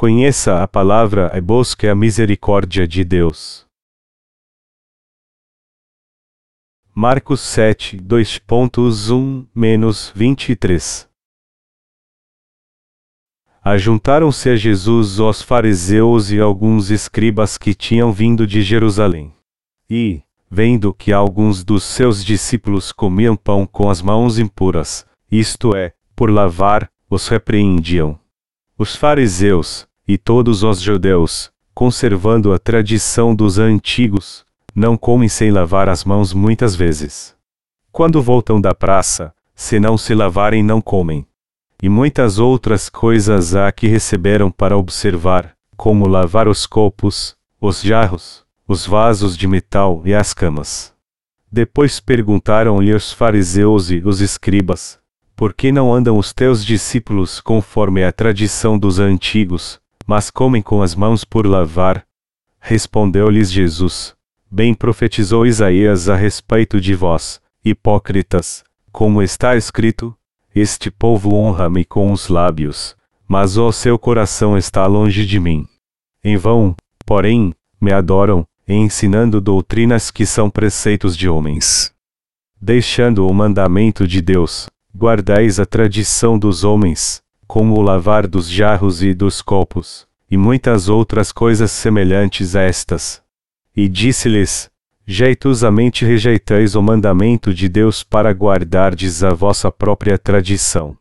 Conheça a palavra e busque a misericórdia de Deus. Marcos 7, 2.1-23 Ajuntaram-se a Jesus os fariseus e alguns escribas que tinham vindo de Jerusalém. E, vendo que alguns dos seus discípulos comiam pão com as mãos impuras, isto é, por lavar, os repreendiam. Os fariseus, e todos os judeus, conservando a tradição dos antigos, não comem sem lavar as mãos muitas vezes. Quando voltam da praça, se não se lavarem não comem. E muitas outras coisas há que receberam para observar, como lavar os copos, os jarros, os vasos de metal e as camas. Depois perguntaram-lhe os fariseus e os escribas: Por que não andam os teus discípulos conforme a tradição dos antigos, mas comem com as mãos por lavar? Respondeu-lhes Jesus: Bem profetizou Isaías a respeito de vós, hipócritas, como está escrito: Este povo honra-me com os lábios, mas o seu coração está longe de mim. Em vão, porém, me adoram, ensinando doutrinas que são preceitos de homens. Deixando o mandamento de Deus, guardais a tradição dos homens, como o lavar dos jarros e dos copos, e muitas outras coisas semelhantes a estas. E disse-lhes: Jeitosamente rejeitais o mandamento de Deus para guardardes a vossa própria tradição.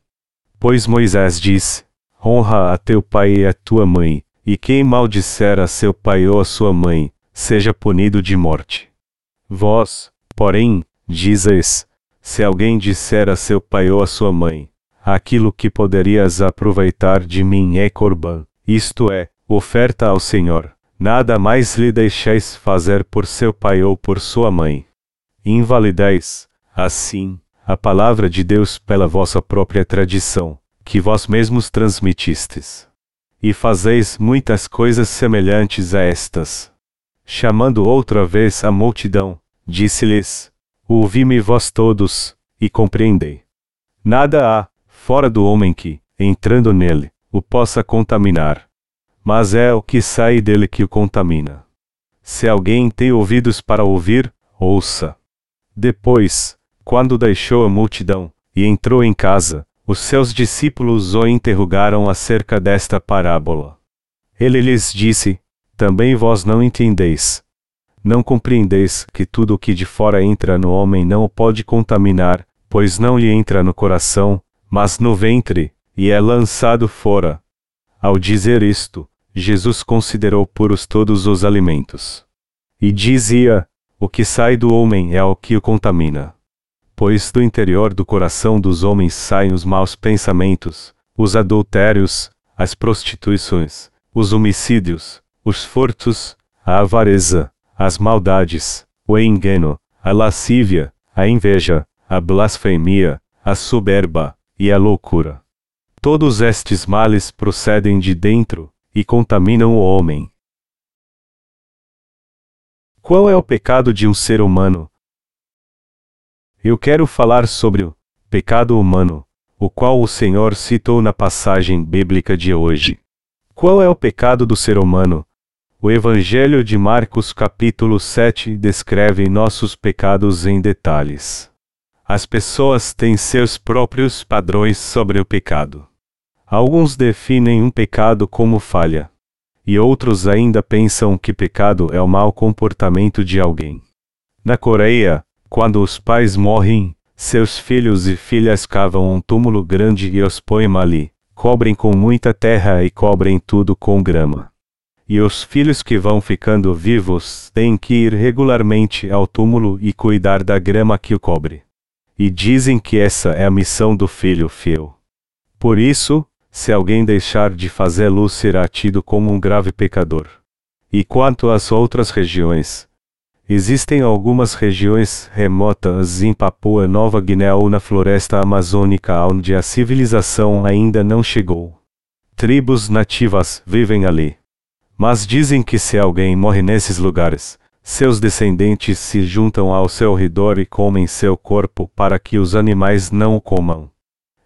Pois Moisés disse: Honra a teu pai e a tua mãe, e quem maldisser a seu pai ou a sua mãe, seja punido de morte. Vós, porém, dizes: Se alguém disser a seu pai ou a sua mãe, aquilo que poderias aproveitar de mim é corban, isto é, oferta ao Senhor, nada mais lhe deixeis fazer por seu pai ou por sua mãe. Invalidez, assim, a palavra de Deus pela vossa própria tradição, que vós mesmos transmitistes. E fazeis muitas coisas semelhantes a estas. Chamando outra vez a multidão, disse-lhes: Ouvi-me vós todos, e compreendei. Nada há, fora do homem que, entrando nele, o possa contaminar. Mas é o que sai dele que o contamina. Se alguém tem ouvidos para ouvir, ouça. Depois, quando deixou a multidão, e entrou em casa, os seus discípulos o interrogaram acerca desta parábola. Ele lhes disse: também vós não entendeis. Não compreendeis que tudo o que de fora entra no homem não o pode contaminar, pois não lhe entra no coração, mas no ventre, e é lançado fora. Ao dizer isto, Jesus considerou puros todos os alimentos. E dizia: O que sai do homem é o que o contamina. Pois do interior do coração dos homens saem os maus pensamentos, os adultérios, as prostituições, os homicídios, os furtos, a avareza, as maldades, o engano, a lascívia, a inveja, a blasfemia, a soberba e a loucura. Todos estes males procedem de dentro e contaminam o homem. Qual é o pecado de um ser humano? Eu quero falar sobre o pecado humano, o qual o Senhor citou na passagem bíblica de hoje. Qual é o pecado do ser humano? O Evangelho de Marcos, capítulo 7, descreve nossos pecados em detalhes. As pessoas têm seus próprios padrões sobre o pecado. Alguns definem um pecado como falha. E outros ainda pensam que pecado é o mau comportamento de alguém. Na Coreia, quando os pais morrem, seus filhos e filhas cavam um túmulo grande e os põem ali, cobrem com muita terra e cobrem tudo com grama e os filhos que vão ficando vivos têm que ir regularmente ao túmulo e cuidar da grama que o cobre. E dizem que essa é a missão do filho fiel. Por isso, se alguém deixar de fazê-lo, será tido como um grave pecador. E quanto às outras regiões, Existem algumas regiões remotas em Papua Nova Guiné ou na floresta amazônica onde a civilização ainda não chegou. Tribos nativas vivem ali. Mas dizem que se alguém morre nesses lugares, seus descendentes se juntam ao seu redor e comem seu corpo para que os animais não o comam.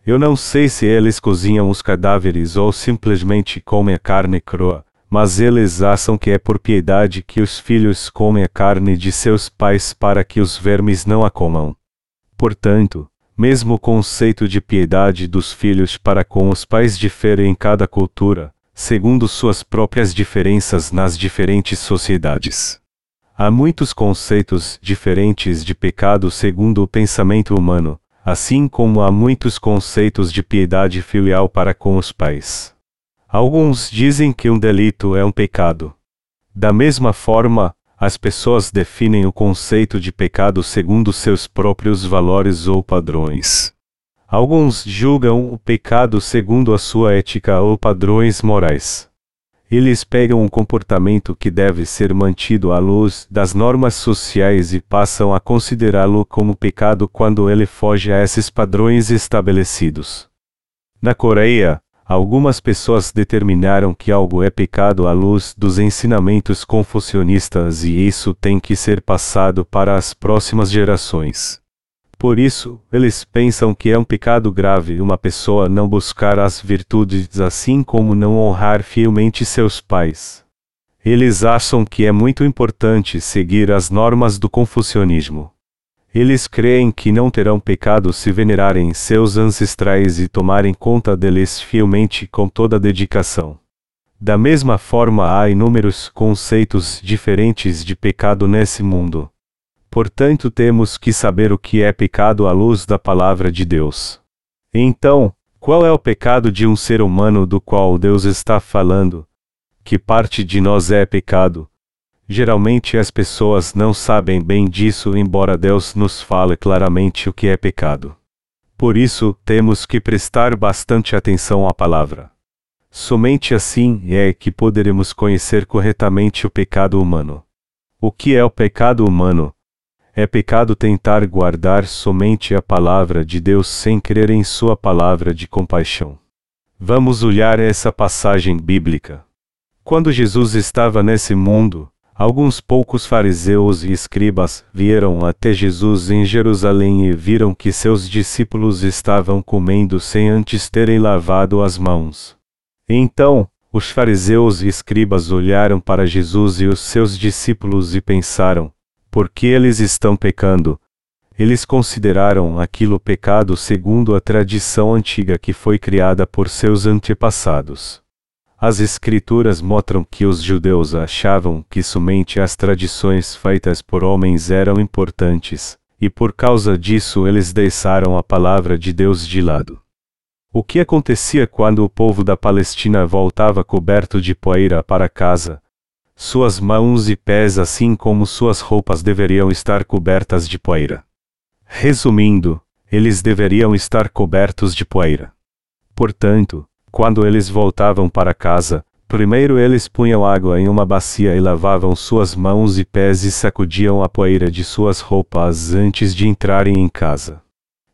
Eu não sei se eles cozinham os cadáveres ou simplesmente comem a carne crua, mas eles acham que é por piedade que os filhos comem a carne de seus pais para que os vermes não a comam. Portanto, mesmo o conceito de piedade dos filhos para com os pais difere em cada cultura, segundo suas próprias diferenças nas diferentes sociedades. Há muitos conceitos diferentes de pecado segundo o pensamento humano, assim como há muitos conceitos de piedade filial para com os pais. Alguns dizem que um delito é um pecado. Da mesma forma, as pessoas definem o conceito de pecado segundo seus próprios valores ou padrões. Alguns julgam o pecado segundo a sua ética ou padrões morais. Eles pegam um comportamento que deve ser mantido à luz das normas sociais e passam a considerá-lo como pecado quando ele foge a esses padrões estabelecidos. Na Coreia, algumas pessoas determinaram que algo é pecado à luz dos ensinamentos confucionistas e isso tem que ser passado para as próximas gerações. Por isso, eles pensam que é um pecado grave uma pessoa não buscar as virtudes assim como não honrar fielmente seus pais. Eles acham que é muito importante seguir as normas do confucionismo. Eles creem que não terão pecado se venerarem seus ancestrais e tomarem conta deles fielmente com toda dedicação. Da mesma forma, há inúmeros conceitos diferentes de pecado nesse mundo. Portanto, temos que saber o que é pecado à luz da palavra de Deus. Então, qual é o pecado de um ser humano do qual Deus está falando? Que parte de nós é pecado? Geralmente as pessoas não sabem bem disso, embora Deus nos fale claramente o que é pecado. Por isso, temos que prestar bastante atenção à palavra. Somente assim é que poderemos conhecer corretamente o pecado humano. O que é o pecado humano? É pecado tentar guardar somente a palavra de Deus sem crer em Sua palavra de compaixão. Vamos olhar essa passagem bíblica. Quando Jesus estava nesse mundo, alguns poucos fariseus e escribas vieram até Jesus em Jerusalém e viram que seus discípulos estavam comendo sem antes terem lavado as mãos. Então, os fariseus e escribas olharam para Jesus e os seus discípulos e pensaram: porque eles estão pecando. Eles consideraram aquilo pecado segundo a tradição antiga que foi criada por seus antepassados. As Escrituras mostram que os judeus achavam que somente as tradições feitas por homens eram importantes, e por causa disso eles deixaram a palavra de Deus de lado. O que acontecia quando o povo da Palestina voltava coberto de poeira para casa, suas mãos e pés, assim como suas roupas, deveriam estar cobertas de poeira. Resumindo, eles deveriam estar cobertos de poeira. Portanto, quando eles voltavam para casa, primeiro eles punham água em uma bacia e lavavam suas mãos e pés e sacudiam a poeira de suas roupas antes de entrarem em casa.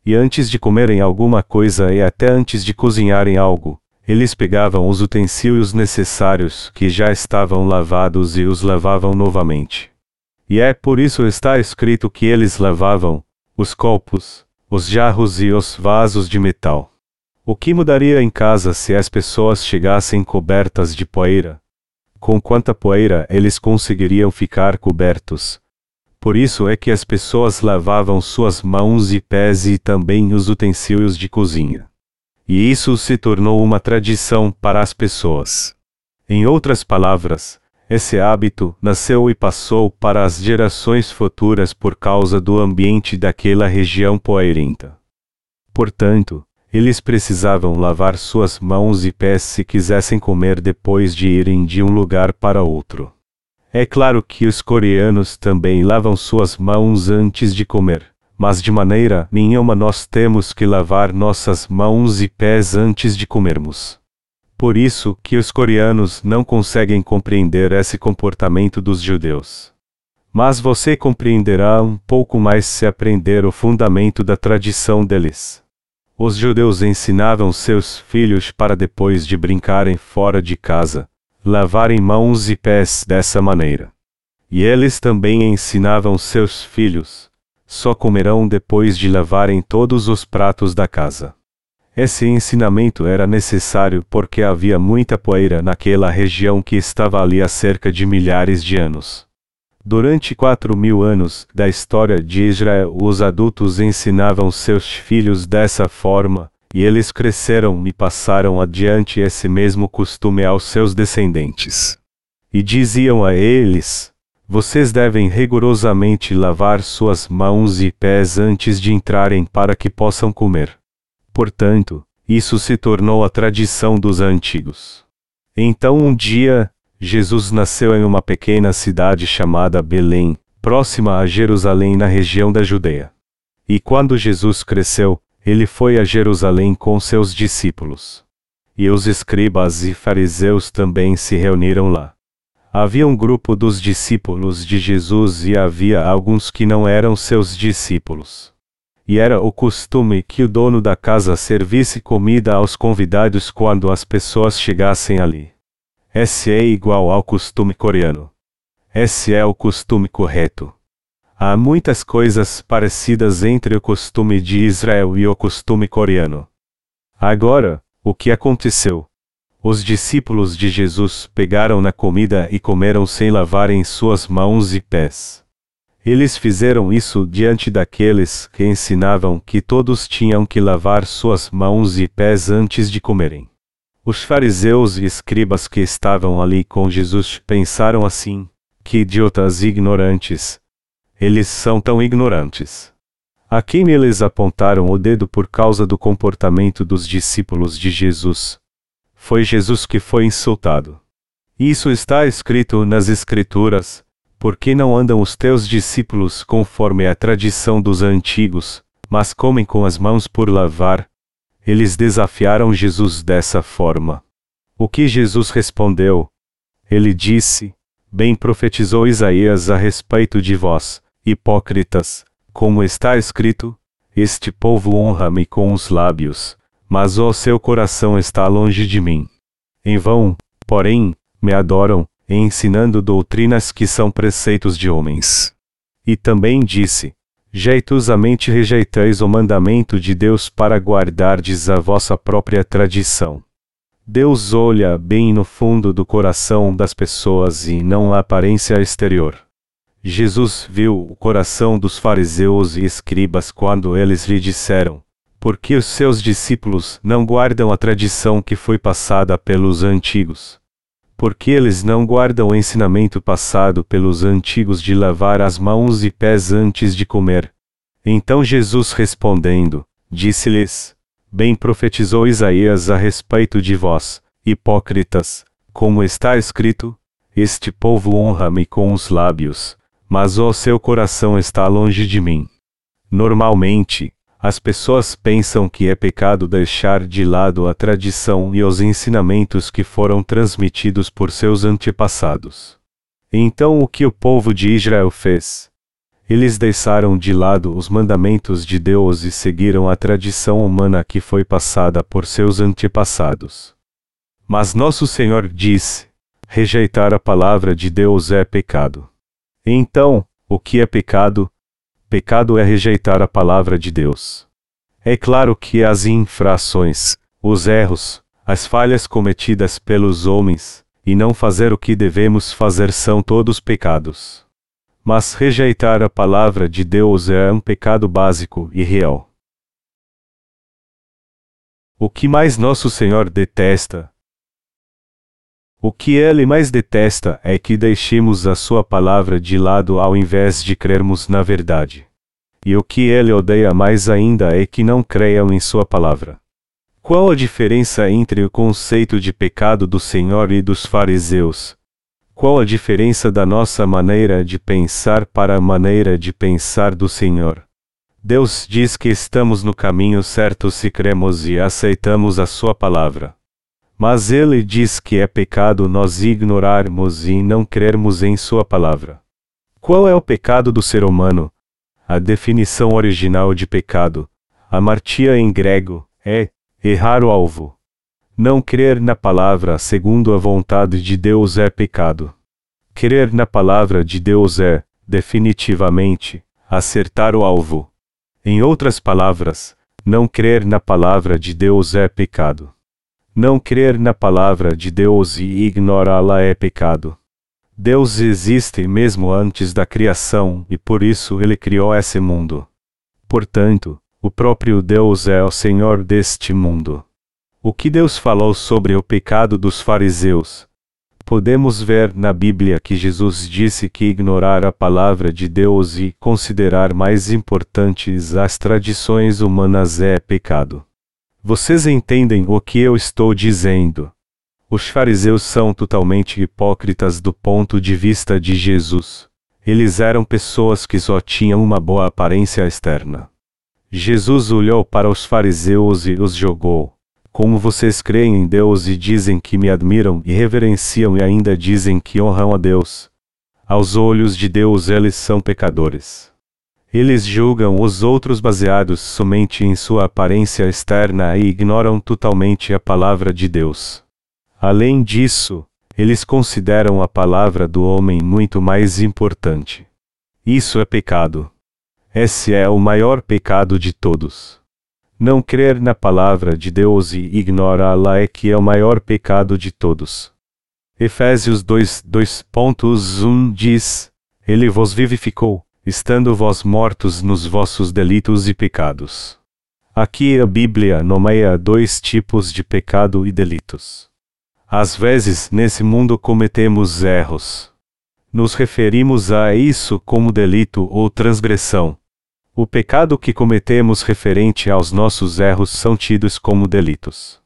E antes de comerem alguma coisa e até antes de cozinharem algo, eles pegavam os utensílios necessários que já estavam lavados e os lavavam novamente. E é por isso está escrito que eles lavavam os copos, os jarros e os vasos de metal. O que mudaria em casa se as pessoas chegassem cobertas de poeira? Com quanta poeira eles conseguiriam ficar cobertos? Por isso é que as pessoas lavavam suas mãos e pés e também os utensílios de cozinha e isso se tornou uma tradição para as pessoas. Em outras palavras, esse hábito nasceu e passou para as gerações futuras por causa do ambiente daquela região poeirenta. Portanto, eles precisavam lavar suas mãos e pés se quisessem comer depois de irem de um lugar para outro. É claro que os coreanos também lavam suas mãos antes de comer mas de maneira nenhuma nós temos que lavar nossas mãos e pés antes de comermos. Por isso que os coreanos não conseguem compreender esse comportamento dos judeus. Mas você compreenderá um pouco mais se aprender o fundamento da tradição deles. Os judeus ensinavam seus filhos para depois de brincarem fora de casa, lavarem mãos e pés dessa maneira. E eles também ensinavam seus filhos, só comerão depois de lavarem todos os pratos da casa. Esse ensinamento era necessário porque havia muita poeira naquela região que estava ali há cerca de milhares de anos. Durante quatro mil anos da história de Israel, os adultos ensinavam seus filhos dessa forma, e eles cresceram e passaram adiante esse mesmo costume aos seus descendentes. E diziam a eles: Vocês devem rigorosamente lavar suas mãos e pés antes de entrarem para que possam comer. Portanto, isso se tornou a tradição dos antigos. Então um dia, Jesus nasceu em uma pequena cidade chamada Belém, próxima a Jerusalém na região da Judeia. E quando Jesus cresceu, ele foi a Jerusalém com seus discípulos. E os escribas e fariseus também se reuniram lá. Havia um grupo dos discípulos de Jesus e havia alguns que não eram seus discípulos. E era o costume que o dono da casa servisse comida aos convidados quando as pessoas chegassem ali. Esse é igual ao costume coreano. Esse é o costume correto. Há muitas coisas parecidas entre o costume de Israel e o costume coreano. Agora, o que aconteceu? Os discípulos de Jesus pegaram na comida e comeram sem lavarem suas mãos e pés. Eles fizeram isso diante daqueles que ensinavam que todos tinham que lavar suas mãos e pés antes de comerem. Os fariseus e escribas que estavam ali com Jesus pensaram assim: que idiotas ignorantes, eles são tão ignorantes. A quem eles apontaram o dedo por causa do comportamento dos discípulos de Jesus? Foi Jesus que foi insultado. Isso está escrito nas Escrituras. Por que não andam os teus discípulos conforme a tradição dos antigos, mas comem com as mãos por lavar? Eles desafiaram Jesus dessa forma. O que Jesus respondeu? Ele disse: Bem profetizou Isaías a respeito de vós, Hipócritas, como está escrito: Este povo honra-me com os lábios, mas o seu coração está longe de mim. Em vão, porém, me adoram, ensinando doutrinas que são preceitos de homens. E também disse: Jeitosamente rejeitais o mandamento de Deus para guardardes a vossa própria tradição. Deus olha bem no fundo do coração das pessoas e não a aparência exterior. Jesus viu o coração dos fariseus e escribas quando eles lhe disseram: Por que os seus discípulos não guardam a tradição que foi passada pelos antigos? Por que eles não guardam o ensinamento passado pelos antigos de lavar as mãos e pés antes de comer? Então Jesus respondendo, disse-lhes: Bem profetizou Isaías a respeito de vós, hipócritas, como está escrito: Este povo honra-me com os lábios, mas o seu coração está longe de mim. Normalmente, as pessoas pensam que é pecado deixar de lado a tradição e os ensinamentos que foram transmitidos por seus antepassados. Então, o que o povo de Israel fez? Eles deixaram de lado os mandamentos de Deus e seguiram a tradição humana que foi passada por seus antepassados. Mas nosso Senhor disse: rejeitar a palavra de Deus é pecado. Então, o que é pecado? Pecado é rejeitar a palavra de Deus. É claro que as infrações, os erros, as falhas cometidas pelos homens, e não fazer o que devemos fazer são todos pecados. Mas rejeitar a palavra de Deus é um pecado básico e real. O que mais nosso Senhor detesta, o que ele mais detesta é que deixemos a sua palavra de lado ao invés de crermos na verdade. E o que ele odeia mais ainda é que não creiam em sua palavra. Qual a diferença entre o conceito de pecado do Senhor e dos fariseus? Qual a diferença da nossa maneira de pensar para a maneira de pensar do Senhor? Deus diz que estamos no caminho certo se cremos e aceitamos a Sua palavra. Mas ele diz que é pecado nós ignorarmos e não crermos em Sua palavra. Qual é o pecado do ser humano? A definição original de pecado, amartia em grego, é errar o alvo. Não crer na palavra segundo a vontade de Deus é pecado. Crer na palavra de Deus é, definitivamente, acertar o alvo. Em outras palavras, Não crer na palavra de Deus é pecado. Não crer na palavra de Deus e ignorá-la é pecado. Deus existe mesmo antes da criação e por isso ele criou esse mundo. Portanto, o próprio Deus é o Senhor deste mundo. O que Deus falou sobre o pecado dos fariseus? Podemos ver na Bíblia que Jesus disse que ignorar a palavra de Deus e considerar mais importantes as tradições humanas é pecado. Vocês entendem o que eu estou dizendo? Os fariseus são totalmente hipócritas do ponto de vista de Jesus. Eles eram pessoas que só tinham uma boa aparência externa. Jesus olhou para os fariseus e os jogou. Como vocês creem em Deus e dizem que me admiram e reverenciam e ainda dizem que honram a Deus? Aos olhos de Deus eles são pecadores. Eles julgam os outros baseados somente em sua aparência externa e ignoram totalmente a palavra de Deus. Além disso, eles consideram a palavra do homem muito mais importante. Isso é pecado. Esse é o maior pecado de todos. Não crer na palavra de Deus e ignorá-la é que é o maior pecado de todos. Efésios 2, 2.1 diz: Ele vos vivificou, estando vós mortos nos vossos delitos e pecados. Aqui a Bíblia nomeia dois tipos de pecado e delitos. Às vezes, nesse mundo cometemos erros. Nos referimos a isso como delito ou transgressão. O pecado que cometemos referente aos nossos erros são tidos como delitos.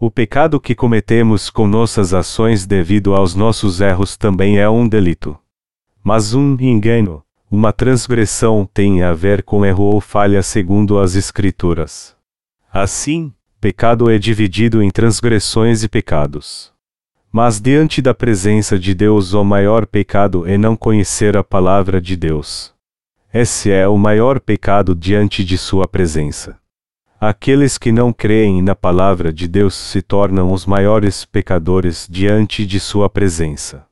O pecado que cometemos com nossas ações devido aos nossos erros também é um delito. Mas um engano, uma transgressão tem a ver com erro ou falha segundo as Escrituras. Assim, pecado é dividido em transgressões e pecados. Mas diante da presença de Deus, o maior pecado é não conhecer a palavra de Deus. Esse é o maior pecado diante de Sua presença. Aqueles que não creem na palavra de Deus se tornam os maiores pecadores diante de Sua presença.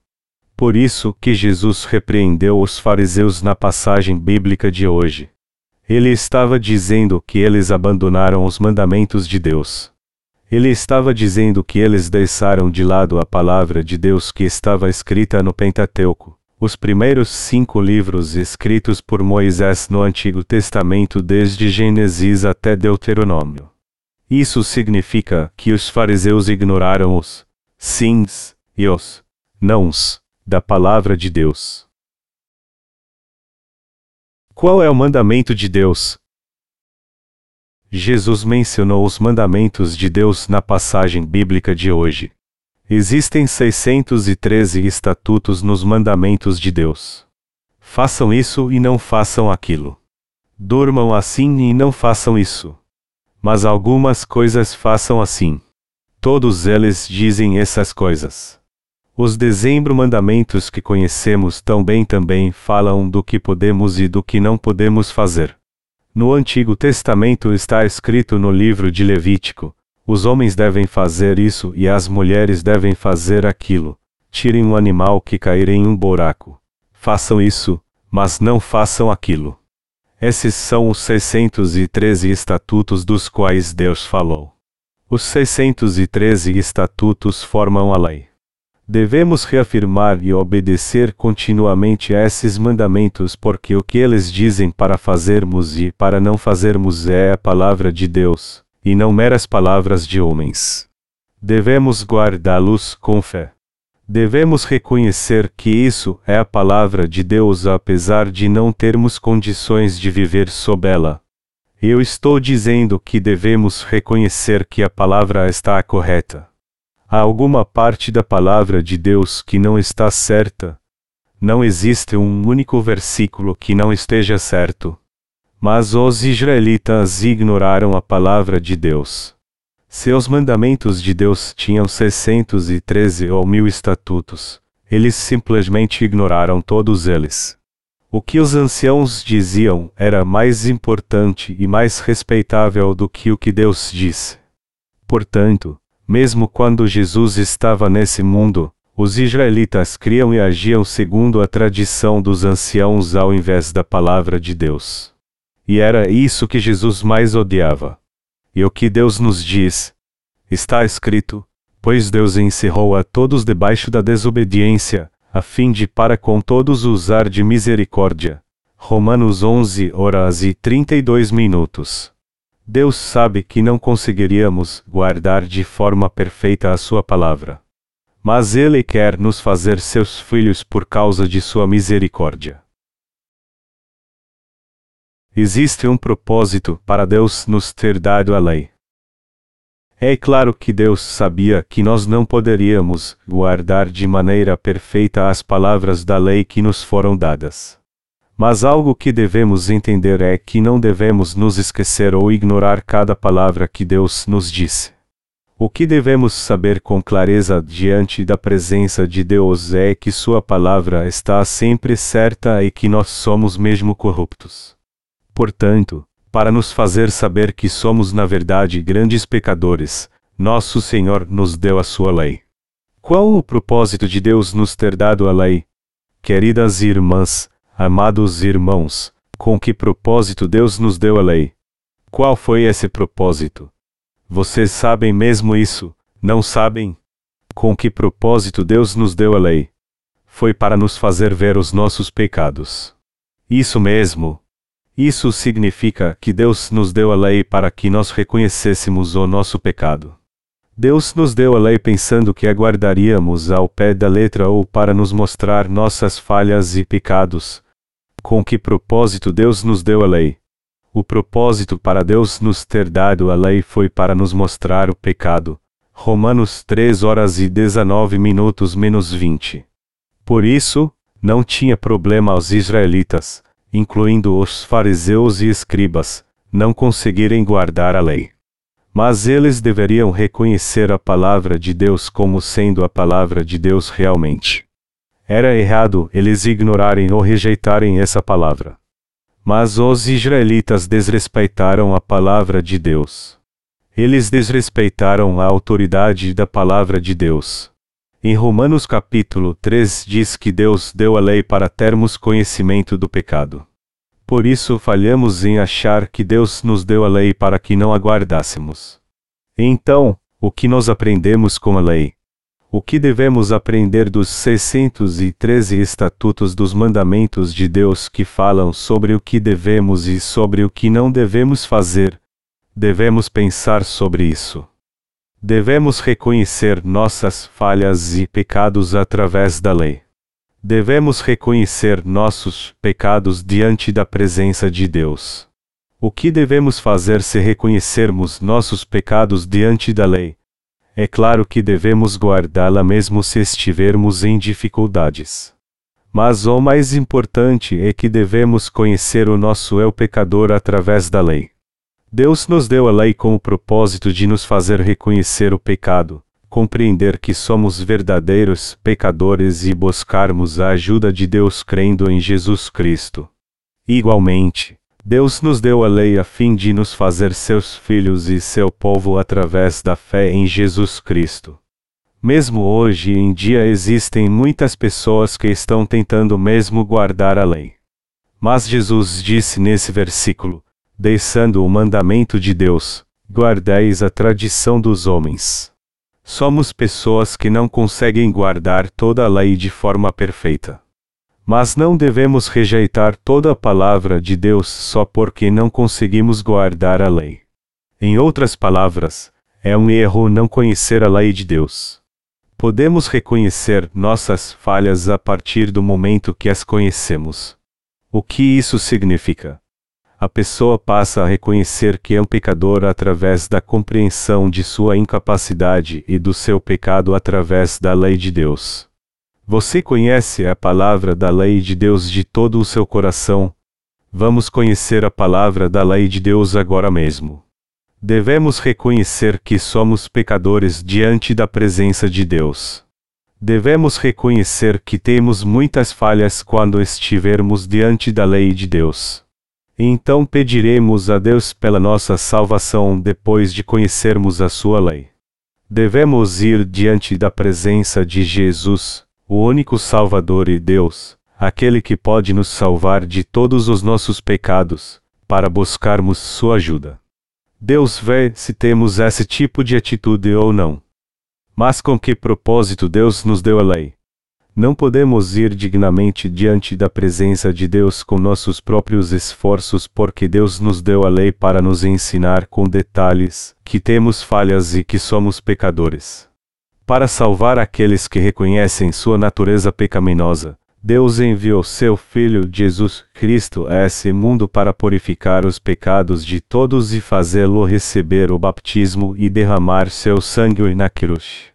Por isso que Jesus repreendeu os fariseus na passagem bíblica de hoje. Ele estava dizendo que eles abandonaram os mandamentos de Deus. Ele estava dizendo que eles deixaram de lado a palavra de Deus que estava escrita no Pentateuco, os primeiros cinco livros escritos por Moisés no Antigo Testamento desde Gênesis até Deuteronômio. Isso significa que os fariseus ignoraram os sims e os nãos da palavra de Deus. Qual é o mandamento de Deus? Jesus mencionou os mandamentos de Deus na passagem bíblica de hoje. Existem 613 estatutos nos mandamentos de Deus. Façam isso e não façam aquilo. Durmam assim e não façam isso. Mas algumas coisas façam assim. Todos eles dizem essas coisas. Os dezembro mandamentos que conhecemos tão bem também falam do que podemos e do que não podemos fazer. No Antigo Testamento está escrito no livro de Levítico: os homens devem fazer isso e as mulheres devem fazer aquilo. Tirem um animal que cair em um buraco. Façam isso, mas não façam aquilo. Esses são os 613 estatutos dos quais Deus falou. Os 613 estatutos formam a lei. Devemos reafirmar e obedecer continuamente a esses mandamentos porque o que eles dizem para fazermos e para não fazermos é a palavra de Deus, e não meras palavras de homens. Devemos guardá-los com fé. Devemos reconhecer que isso é a palavra de Deus apesar de não termos condições de viver sob ela. Eu estou dizendo que devemos reconhecer que a palavra está correta. Há alguma parte da palavra de Deus que não está certa? Não existe um único versículo que não esteja certo. Mas os israelitas ignoraram a palavra de Deus. Seus mandamentos de Deus tinham 613 ou mil estatutos. Eles simplesmente ignoraram todos eles. O que os anciãos diziam era mais importante e mais respeitável do que o que Deus disse. Portanto, mesmo quando Jesus estava nesse mundo, os israelitas criam e agiam segundo a tradição dos anciãos ao invés da palavra de Deus. E era isso que Jesus mais odiava. E o que Deus nos diz? Está escrito: Pois Deus encerrou a todos debaixo da desobediência, a fim de para com todos usar de misericórdia. Romanos 11 horas e 32 minutos. Deus sabe que não conseguiríamos guardar de forma perfeita a Sua palavra. Mas Ele quer nos fazer seus filhos por causa de Sua misericórdia. Existe um propósito para Deus nos ter dado a lei. É claro que Deus sabia que nós não poderíamos guardar de maneira perfeita as palavras da lei que nos foram dadas. Mas algo que devemos entender é que não devemos nos esquecer ou ignorar cada palavra que Deus nos disse. O que devemos saber com clareza diante da presença de Deus é que Sua palavra está sempre certa e que nós somos mesmo corruptos. Portanto, para nos fazer saber que somos na verdade grandes pecadores, nosso Senhor nos deu a sua lei. Qual o propósito de Deus nos ter dado a lei? Queridas irmãs, amados irmãos, com que propósito Deus nos deu a lei? Qual foi esse propósito? Vocês sabem mesmo isso, não sabem? Com que propósito Deus nos deu a lei? Foi para nos fazer ver os nossos pecados. Isso mesmo, isso significa que Deus nos deu a lei para que nós reconhecêssemos o nosso pecado. Deus nos deu a lei pensando que aguardaríamos ao pé da letra ou para nos mostrar nossas falhas e pecados. Com que propósito Deus nos deu a lei? O propósito para Deus nos ter dado a lei foi para nos mostrar o pecado. Romanos 3 horas e 19 minutos menos 20. Por isso, não tinha problema aos israelitas incluindo os fariseus e escribas, não conseguirem guardar a lei. Mas eles deveriam reconhecer a palavra de Deus como sendo a palavra de Deus realmente. Era errado eles ignorarem ou rejeitarem essa palavra. Mas os israelitas desrespeitaram a palavra de Deus. Eles desrespeitaram a autoridade da palavra de Deus. Em Romanos capítulo 3 diz que Deus deu a lei para termos conhecimento do pecado. Por isso falhamos em achar que Deus nos deu a lei para que não aguardássemos. Então, o que nós aprendemos com a lei? O que devemos aprender dos 613 estatutos dos mandamentos de Deus que falam sobre o que devemos e sobre o que não devemos fazer? Devemos pensar sobre isso. Devemos reconhecer nossas falhas e pecados através da lei. Devemos reconhecer nossos pecados diante da presença de Deus. O que devemos fazer se reconhecermos nossos pecados diante da lei? É claro que devemos guardá-la mesmo se estivermos em dificuldades. Mas o mais importante é que devemos conhecer o nosso eu pecador através da lei. Deus nos deu a lei com o propósito de nos fazer reconhecer o pecado, compreender que somos verdadeiros pecadores e buscarmos a ajuda de Deus crendo em Jesus Cristo. Igualmente, Deus nos deu a lei a fim de nos fazer seus filhos e seu povo através da fé em Jesus Cristo. Mesmo hoje em dia existem muitas pessoas que estão tentando mesmo guardar a lei. Mas Jesus disse nesse versículo: deixando o mandamento de Deus, guardeis a tradição dos homens. Somos pessoas que não conseguem guardar toda a lei de forma perfeita. Mas não devemos rejeitar toda a palavra de Deus só porque não conseguimos guardar a lei. Em outras palavras, é um erro não conhecer a lei de Deus. Podemos reconhecer nossas falhas a partir do momento que as conhecemos. O que isso significa? A pessoa passa a reconhecer que é um pecador através da compreensão de sua incapacidade e do seu pecado através da lei de Deus. Você conhece a palavra da lei de Deus de todo o seu coração? Vamos conhecer a palavra da lei de Deus agora mesmo. Devemos reconhecer que somos pecadores diante da presença de Deus. Devemos reconhecer que temos muitas falhas quando estivermos diante da lei de Deus. Então pediremos a Deus pela nossa salvação depois de conhecermos a Sua lei. Devemos ir diante da presença de Jesus, o único Salvador e Deus, aquele que pode nos salvar de todos os nossos pecados, para buscarmos Sua ajuda. Deus vê se temos esse tipo de atitude ou não. Mas com que propósito Deus nos deu a lei? Não podemos ir dignamente diante da presença de Deus com nossos próprios esforços, porque Deus nos deu a lei para nos ensinar com detalhes que temos falhas e que somos pecadores. Para salvar aqueles que reconhecem sua natureza pecaminosa, Deus enviou seu Filho Jesus Cristo a esse mundo para purificar os pecados de todos e fazê-lo receber o baptismo e derramar seu sangue na cruz.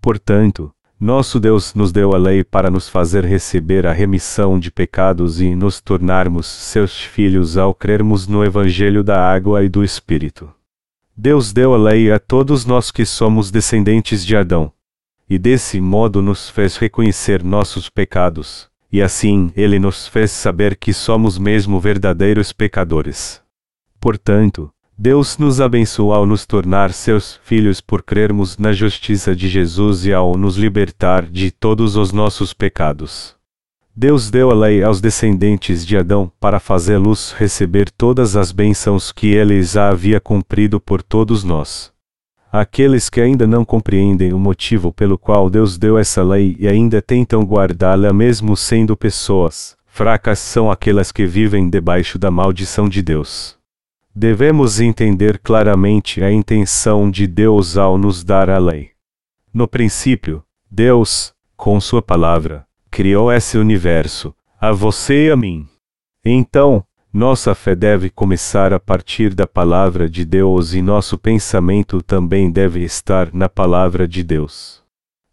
Portanto, nosso Deus nos deu a lei para nos fazer receber a remissão de pecados e nos tornarmos seus filhos ao crermos no Evangelho da água e do Espírito. Deus deu a lei a todos nós que somos descendentes de Adão e desse modo nos fez reconhecer nossos pecados, e assim ele nos fez saber que somos mesmo verdadeiros pecadores. Portanto, Deus nos abençoou ao nos tornar seus filhos por crermos na justiça de Jesus e ao nos libertar de todos os nossos pecados. Deus deu a lei aos descendentes de Adão para fazê-los receber todas as bênçãos que ele já havia cumprido por todos nós. Aqueles que ainda não compreendem o motivo pelo qual Deus deu essa lei e ainda tentam guardá-la mesmo sendo pessoas fracas são aquelas que vivem debaixo da maldição de Deus. Devemos entender claramente a intenção de Deus ao nos dar a lei. No princípio, Deus, com Sua palavra, criou esse universo, a você e a mim. Então, nossa fé deve começar a partir da palavra de Deus e nosso pensamento também deve estar na palavra de Deus.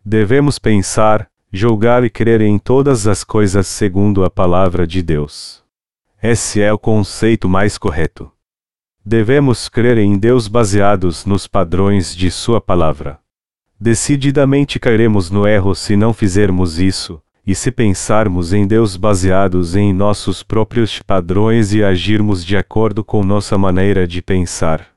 Devemos pensar, julgar e crer em todas as coisas segundo a palavra de Deus. Esse é o conceito mais correto. Devemos crer em Deus baseados nos padrões de Sua palavra. Decididamente cairemos no erro se não fizermos isso, e se pensarmos em Deus baseados em nossos próprios padrões e agirmos de acordo com nossa maneira de pensar.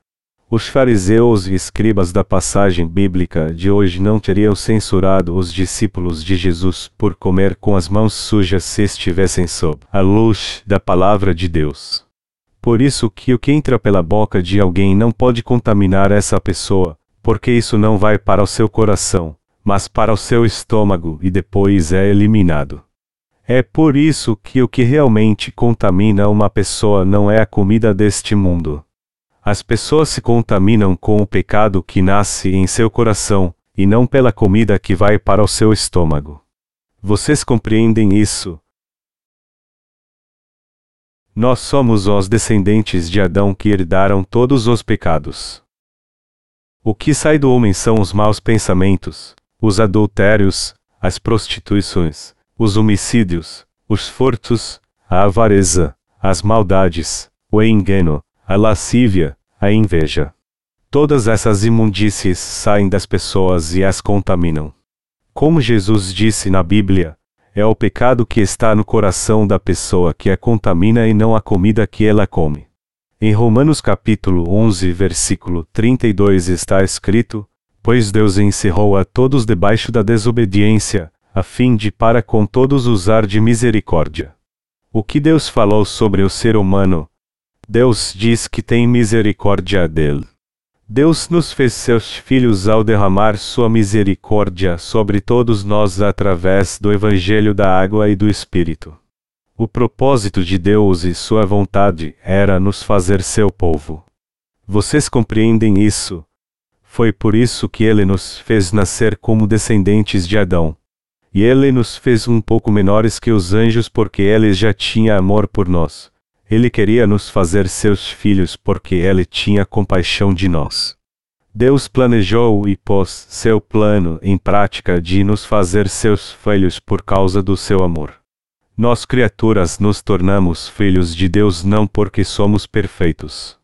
Os fariseus e escribas da passagem bíblica de hoje não teriam censurado os discípulos de Jesus por comer com as mãos sujas se estivessem sob a luz da palavra de Deus. Por isso que o que entra pela boca de alguém não pode contaminar essa pessoa, porque isso não vai para o seu coração, mas para o seu estômago e depois é eliminado. É por isso que o que realmente contamina uma pessoa não é a comida deste mundo. As pessoas se contaminam com o pecado que nasce em seu coração, e não pela comida que vai para o seu estômago. Vocês compreendem isso? Nós somos os descendentes de Adão que herdaram todos os pecados. O que sai do homem são os maus pensamentos, os adultérios, as prostituições, os homicídios, os furtos, a avareza, as maldades, o engano, a lascívia, a inveja. Todas essas imundícies saem das pessoas e as contaminam. Como Jesus disse na Bíblia, é o pecado que está no coração da pessoa que a contamina e não a comida que ela come. Em Romanos capítulo 11, versículo 32 está escrito: pois Deus encerrou a todos debaixo da desobediência, a fim de para com todos usar de misericórdia. O que Deus falou sobre o ser humano? Deus diz que tem misericórdia dele. Deus nos fez seus filhos ao derramar sua misericórdia sobre todos nós através do Evangelho da Água e do Espírito. O propósito de Deus e sua vontade era nos fazer seu povo. Vocês compreendem isso? Foi por isso que ele nos fez nascer como descendentes de Adão. E ele nos fez um pouco menores que os anjos porque ele já tinha amor por nós. Ele queria nos fazer seus filhos porque ele tinha compaixão de nós. Deus planejou e pôs seu plano em prática de nos fazer seus filhos por causa do seu amor. Nós criaturas nos tornamos filhos de Deus não porque somos perfeitos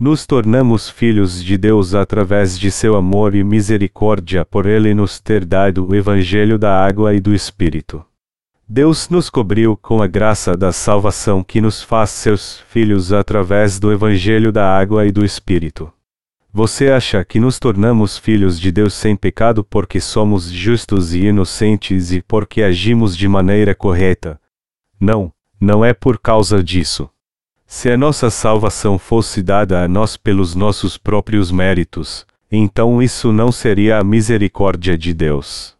nos tornamos filhos de Deus através de seu amor e misericórdia por ele nos ter dado o Evangelho da água e do Espírito. Deus nos cobriu com a graça da salvação que nos faz seus filhos através do Evangelho da água e do Espírito. Você acha que nos tornamos filhos de Deus sem pecado porque somos justos e inocentes e porque agimos de maneira correta? Não, não é por causa disso. Se a nossa salvação fosse dada a nós pelos nossos próprios méritos, então isso não seria a misericórdia de Deus.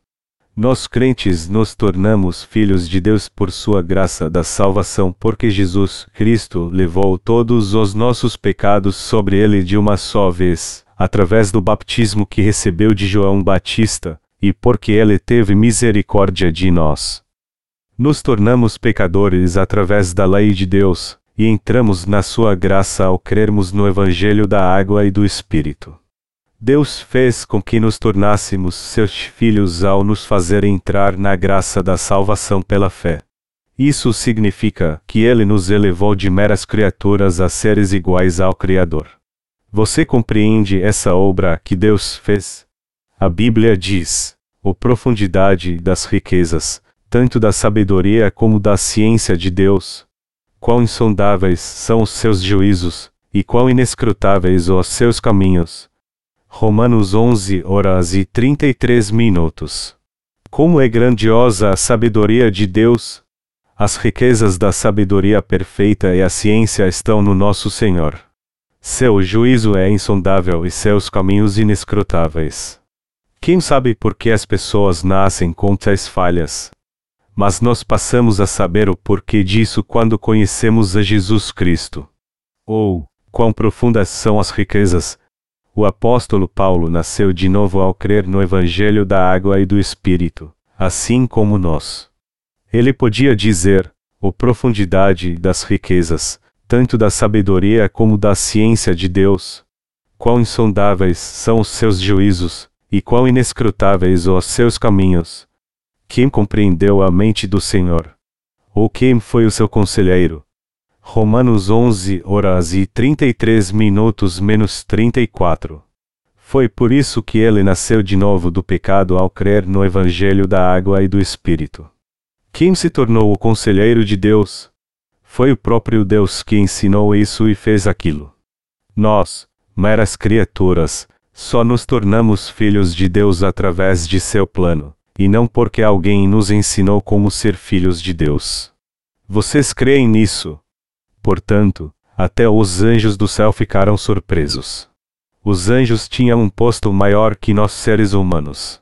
Nós crentes nos tornamos filhos de Deus por sua graça da salvação, porque Jesus Cristo levou todos os nossos pecados sobre ele de uma só vez, através do baptismo que recebeu de João Batista, e porque ele teve misericórdia de nós. Nos tornamos pecadores através da lei de Deus, e entramos na sua graça ao crermos no Evangelho da água e do Espírito. Deus fez com que nos tornássemos seus filhos ao nos fazer entrar na graça da salvação pela fé. Isso significa que Ele nos elevou de meras criaturas a seres iguais ao Criador. Você compreende essa obra que Deus fez? A Bíblia diz: O profundidade das riquezas, tanto da sabedoria como da ciência de Deus. Quão insondáveis são os seus juízos, e quão inescrutáveis os seus caminhos. Romanos 11 horas e 33 minutos. Como é grandiosa a sabedoria de Deus! As riquezas da sabedoria perfeita e a ciência estão no nosso Senhor. Seu juízo é insondável e seus caminhos inescrutáveis. Quem sabe por que as pessoas nascem com tais falhas? Mas nós passamos a saber o porquê disso quando conhecemos a Jesus Cristo. Ou, quão profundas são as riquezas, o apóstolo Paulo nasceu de novo ao crer no Evangelho da água e do Espírito, assim como nós. Ele podia dizer: O profundidade das riquezas, tanto da sabedoria como da ciência de Deus. Quão insondáveis são os seus juízos, e quão inescrutáveis os seus caminhos. Quem compreendeu a mente do Senhor? Ou quem foi o seu conselheiro? Romanos 11 horas e 33 minutos menos 34. Foi por isso que ele nasceu de novo do pecado ao crer no Evangelho da água e do Espírito. Quem se tornou o conselheiro de Deus? Foi o próprio Deus que ensinou isso e fez aquilo. Nós, meras criaturas, só nos tornamos filhos de Deus através de seu plano, e não porque alguém nos ensinou como ser filhos de Deus. Vocês creem nisso? Portanto, até os anjos do céu ficaram surpresos. Os anjos tinham um posto maior que nós seres humanos.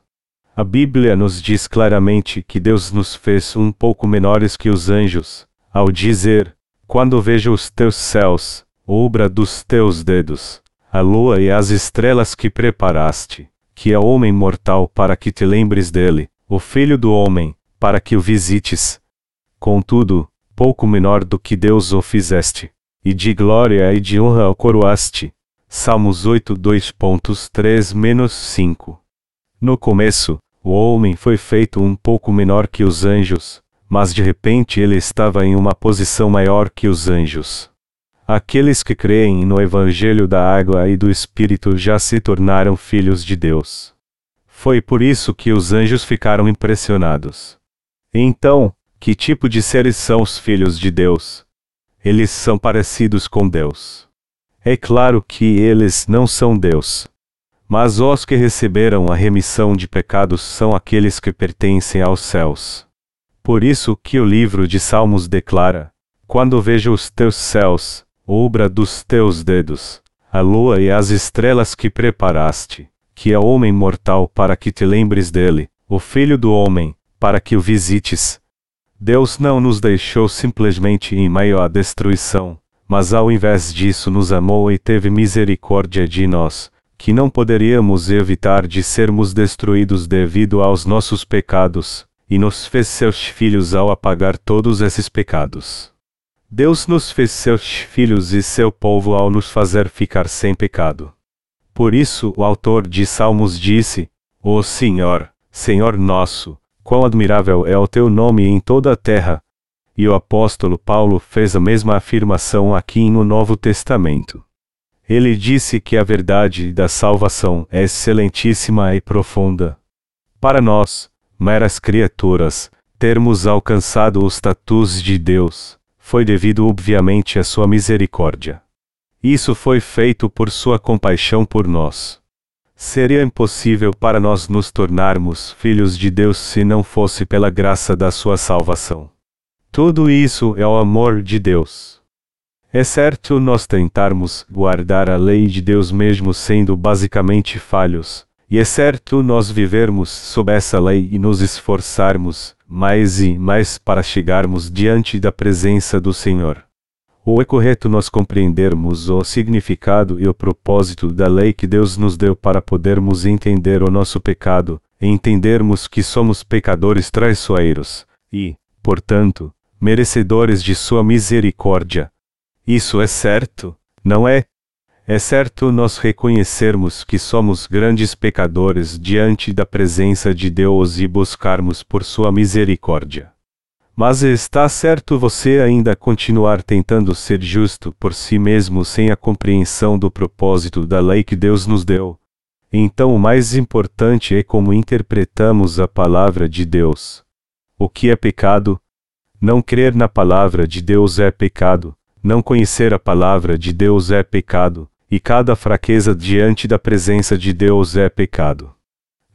A Bíblia nos diz claramente que Deus nos fez um pouco menores que os anjos, ao dizer: Quando vejo os teus céus, obra dos teus dedos, a lua e as estrelas que preparaste, que é homem mortal para que te lembres dele, o filho do homem, para que o visites. Contudo, pouco menor do que Deus o fizeste, e de glória e de honra o coroaste. Salmos 8 2.3-5 No começo, o homem foi feito um pouco menor que os anjos, mas de repente ele estava em uma posição maior que os anjos. Aqueles que creem no Evangelho da Água e do Espírito já se tornaram filhos de Deus. Foi por isso que os anjos ficaram impressionados. Então, que tipo de seres são os filhos de Deus? Eles são parecidos com Deus. É claro que eles não são Deus. Mas os que receberam a remissão de pecados são aqueles que pertencem aos céus. Por isso que o livro de Salmos declara: Quando vejo os teus céus, obra dos teus dedos, a lua e as estrelas que preparaste, que é homem mortal para que te lembres dele, o filho do homem, para que o visites, Deus não nos deixou simplesmente em meio à destruição, mas ao invés disso nos amou e teve misericórdia de nós, que não poderíamos evitar de sermos destruídos devido aos nossos pecados, e nos fez seus filhos ao apagar todos esses pecados. Deus nos fez seus filhos e seu povo ao nos fazer ficar sem pecado. Por isso o autor de Salmos disse: Ó Senhor, Senhor nosso, Quão admirável é o teu nome em toda a terra! E o apóstolo Paulo fez a mesma afirmação aqui no Novo Testamento. Ele disse que a verdade da salvação é excelentíssima e profunda. Para nós, meras criaturas, termos alcançado o status de Deus, foi devido obviamente à sua misericórdia. Isso foi feito por sua compaixão por nós. Seria impossível para nós nos tornarmos filhos de Deus se não fosse pela graça da sua salvação. Tudo isso é o amor de Deus. É certo nós tentarmos guardar a lei de Deus mesmo sendo basicamente falhos, e é certo nós vivermos sob essa lei e nos esforçarmos mais e mais para chegarmos diante da presença do Senhor. Ou é correto nós compreendermos o significado e o propósito da lei que Deus nos deu para podermos entender o nosso pecado, e entendermos que somos pecadores traiçoeiros, e, portanto, merecedores de Sua misericórdia. Isso é certo, não é? É certo nós reconhecermos que somos grandes pecadores diante da presença de Deus e buscarmos por Sua misericórdia. Mas está certo você ainda continuar tentando ser justo por si mesmo sem a compreensão do propósito da lei que Deus nos deu. Então o mais importante é como interpretamos a palavra de Deus. O que é pecado? Não crer na palavra de Deus é pecado, não conhecer a palavra de Deus é pecado, e cada fraqueza diante da presença de Deus é pecado.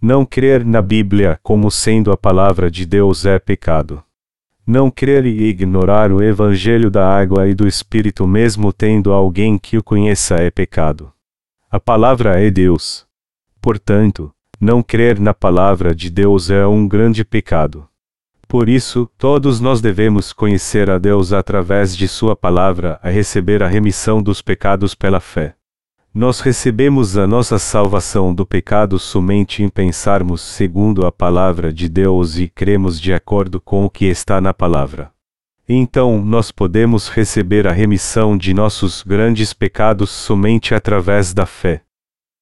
Não crer na Bíblia como sendo a palavra de Deus é pecado. Não crer e ignorar o Evangelho da água e do Espírito mesmo tendo alguém que o conheça é pecado. A palavra é Deus. Portanto, não crer na palavra de Deus é um grande pecado. Por isso, todos nós devemos conhecer a Deus através de Sua palavra a receber a remissão dos pecados pela fé. Nós recebemos a nossa salvação do pecado somente em pensarmos segundo a palavra de Deus e cremos de acordo com o que está na palavra. Então, nós podemos receber a remissão de nossos grandes pecados somente através da fé.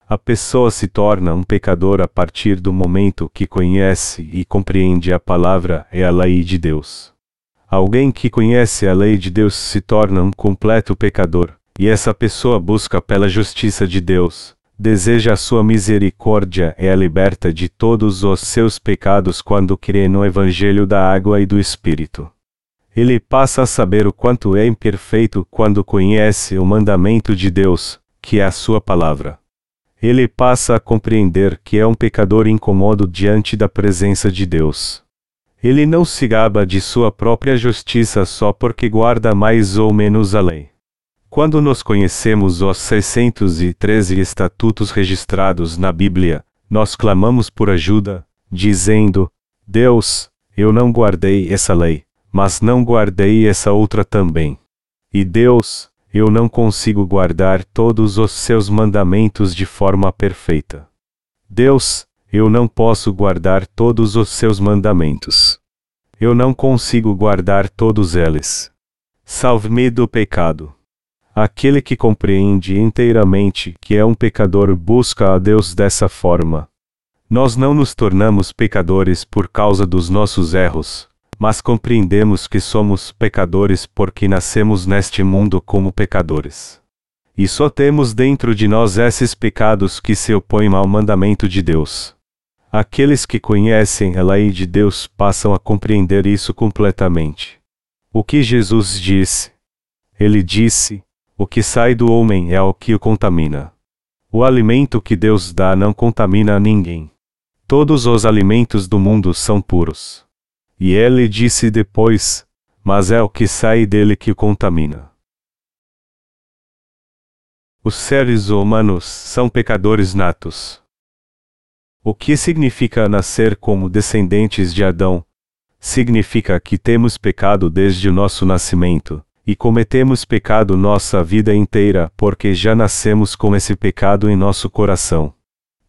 A pessoa se torna um pecador a partir do momento que conhece e compreende a palavra e a lei de Deus. Alguém que conhece a lei de Deus se torna um completo pecador e essa pessoa busca pela justiça de Deus, deseja a sua misericórdia e é liberta de todos os seus pecados quando crê no Evangelho da água e do Espírito. Ele passa a saber o quanto é imperfeito quando conhece o mandamento de Deus, que é a sua palavra. Ele passa a compreender que é um pecador incômodo diante da presença de Deus. Ele não se gaba de sua própria justiça só porque guarda mais ou menos a lei. Quando nós conhecemos os 613 estatutos registrados na Bíblia, nós clamamos por ajuda, dizendo: Deus, eu não guardei essa lei, mas não guardei essa outra também. E Deus, eu não consigo guardar todos os seus mandamentos de forma perfeita. Deus, eu não posso guardar todos os seus mandamentos. Eu não consigo guardar todos eles. Salve-me do pecado. Aquele que compreende inteiramente que é um pecador busca a Deus dessa forma. Nós não nos tornamos pecadores por causa dos nossos erros, mas compreendemos que somos pecadores porque nascemos neste mundo como pecadores. E só temos dentro de nós esses pecados que se opõem ao mandamento de Deus. Aqueles que conhecem a lei de Deus passam a compreender isso completamente. O que Jesus disse? Ele disse: o que sai do homem é o que o contamina. O alimento que Deus dá não contamina a ninguém. Todos os alimentos do mundo são puros. E ele disse depois: Mas é o que sai dele que o contamina. Os seres humanos são pecadores natos. O que significa nascer como descendentes de Adão? Significa que temos pecado desde o nosso nascimento e cometemos pecado nossa vida inteira, porque já nascemos com esse pecado em nosso coração.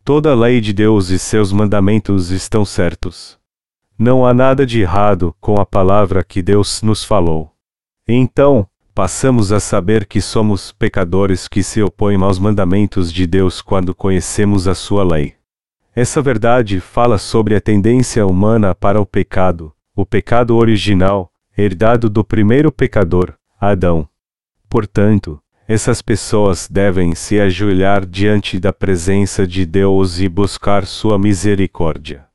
Toda a lei de Deus e seus mandamentos estão certos. Não há nada de errado com a palavra que Deus nos falou. Então, passamos a saber que somos pecadores que se opõem aos mandamentos de Deus quando conhecemos a sua lei. Essa verdade fala sobre a tendência humana para o pecado, o pecado original, herdado do primeiro pecador, Adão. Portanto, essas pessoas devem se ajoelhar diante da presença de Deus e buscar sua misericórdia.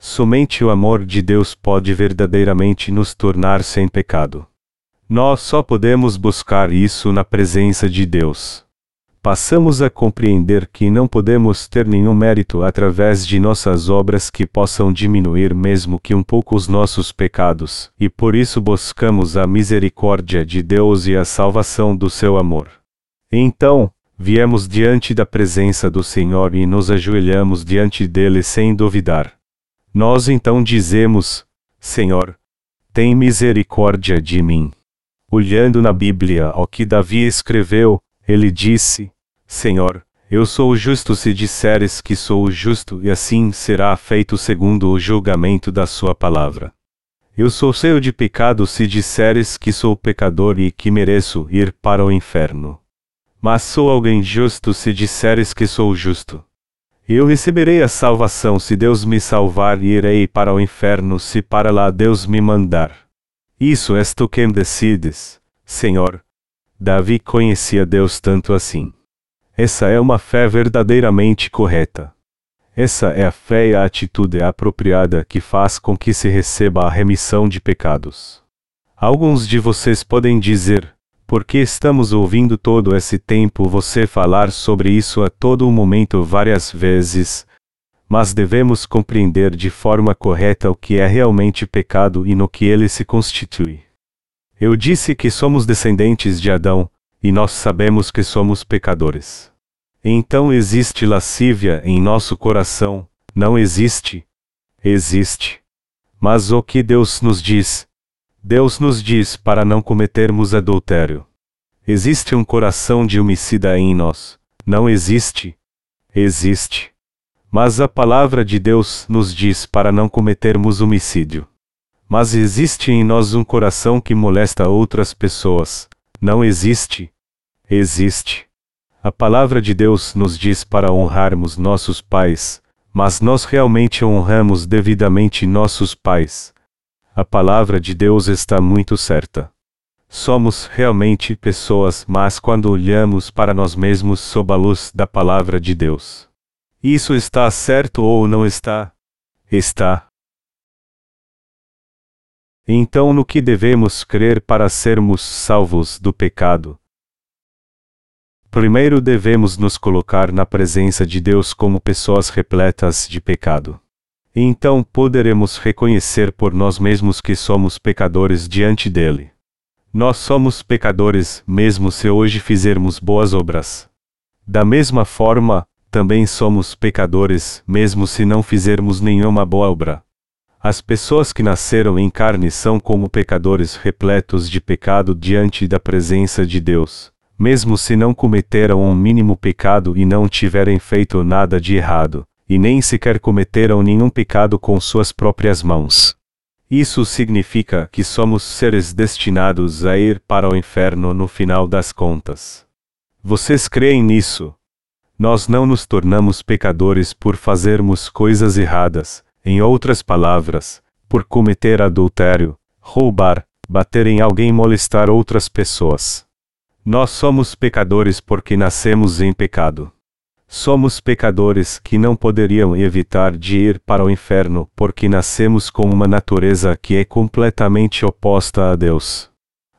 Somente o amor de Deus pode verdadeiramente nos tornar sem pecado. Nós só podemos buscar isso na presença de Deus. Passamos a compreender que não podemos ter nenhum mérito através de nossas obras que possam diminuir mesmo que um pouco os nossos pecados, e por isso buscamos a misericórdia de Deus e a salvação do seu amor. Então, viemos diante da presença do Senhor e nos ajoelhamos diante dele sem duvidar. Nós então dizemos: Senhor, tem misericórdia de mim. Olhando na Bíblia ao que Davi escreveu, ele disse: Senhor, eu sou justo se disseres que sou justo, e assim será feito segundo o julgamento da sua palavra. Eu sou cheio de pecado se disseres que sou pecador e que mereço ir para o inferno. Mas sou alguém justo se disseres que sou justo. Eu receberei a salvação se Deus me salvar e irei para o inferno se para lá Deus me mandar. Isso és tu quem decides, Senhor. Davi conhecia Deus tanto assim. Essa é uma fé verdadeiramente correta. Essa é a fé e a atitude apropriada que faz com que se receba a remissão de pecados. Alguns de vocês podem dizer: por que estamos ouvindo todo esse tempo você falar sobre isso a todo momento várias vezes? Mas devemos compreender de forma correta o que é realmente pecado e no que ele se constitui. Eu disse que somos descendentes de Adão, e nós sabemos que somos pecadores. Então existe lascívia em nosso coração? Não existe? Existe. Mas o que Deus nos diz? Deus nos diz para não cometermos adultério. Existe um coração de homicida em nós? Não existe? Existe. Mas a palavra de Deus nos diz para não cometermos homicídio. Mas existe em nós um coração que molesta outras pessoas? Não existe? Existe. A palavra de Deus nos diz para honrarmos nossos pais, mas nós realmente honramos devidamente nossos pais. A palavra de Deus está muito certa. Somos realmente pessoas, mas quando olhamos para nós mesmos sob a luz da palavra de Deus. Isso está certo ou não está? Está. Então, no que devemos crer para sermos salvos do pecado? Primeiro devemos nos colocar na presença de Deus como pessoas repletas de pecado. Então poderemos reconhecer por nós mesmos que somos pecadores diante dele. Nós somos pecadores, mesmo se hoje fizermos boas obras. Da mesma forma, também somos pecadores, mesmo se não fizermos nenhuma boa obra. As pessoas que nasceram em carne são como pecadores repletos de pecado diante da presença de Deus mesmo se não cometeram um mínimo pecado e não tiverem feito nada de errado, e nem sequer cometeram nenhum pecado com suas próprias mãos. Isso significa que somos seres destinados a ir para o inferno no final das contas. Vocês creem nisso? Nós não nos tornamos pecadores por fazermos coisas erradas, em outras palavras, por cometer adultério, roubar, bater em alguém molestar outras pessoas. Nós somos pecadores porque nascemos em pecado. Somos pecadores que não poderiam evitar de ir para o inferno porque nascemos com uma natureza que é completamente oposta a Deus.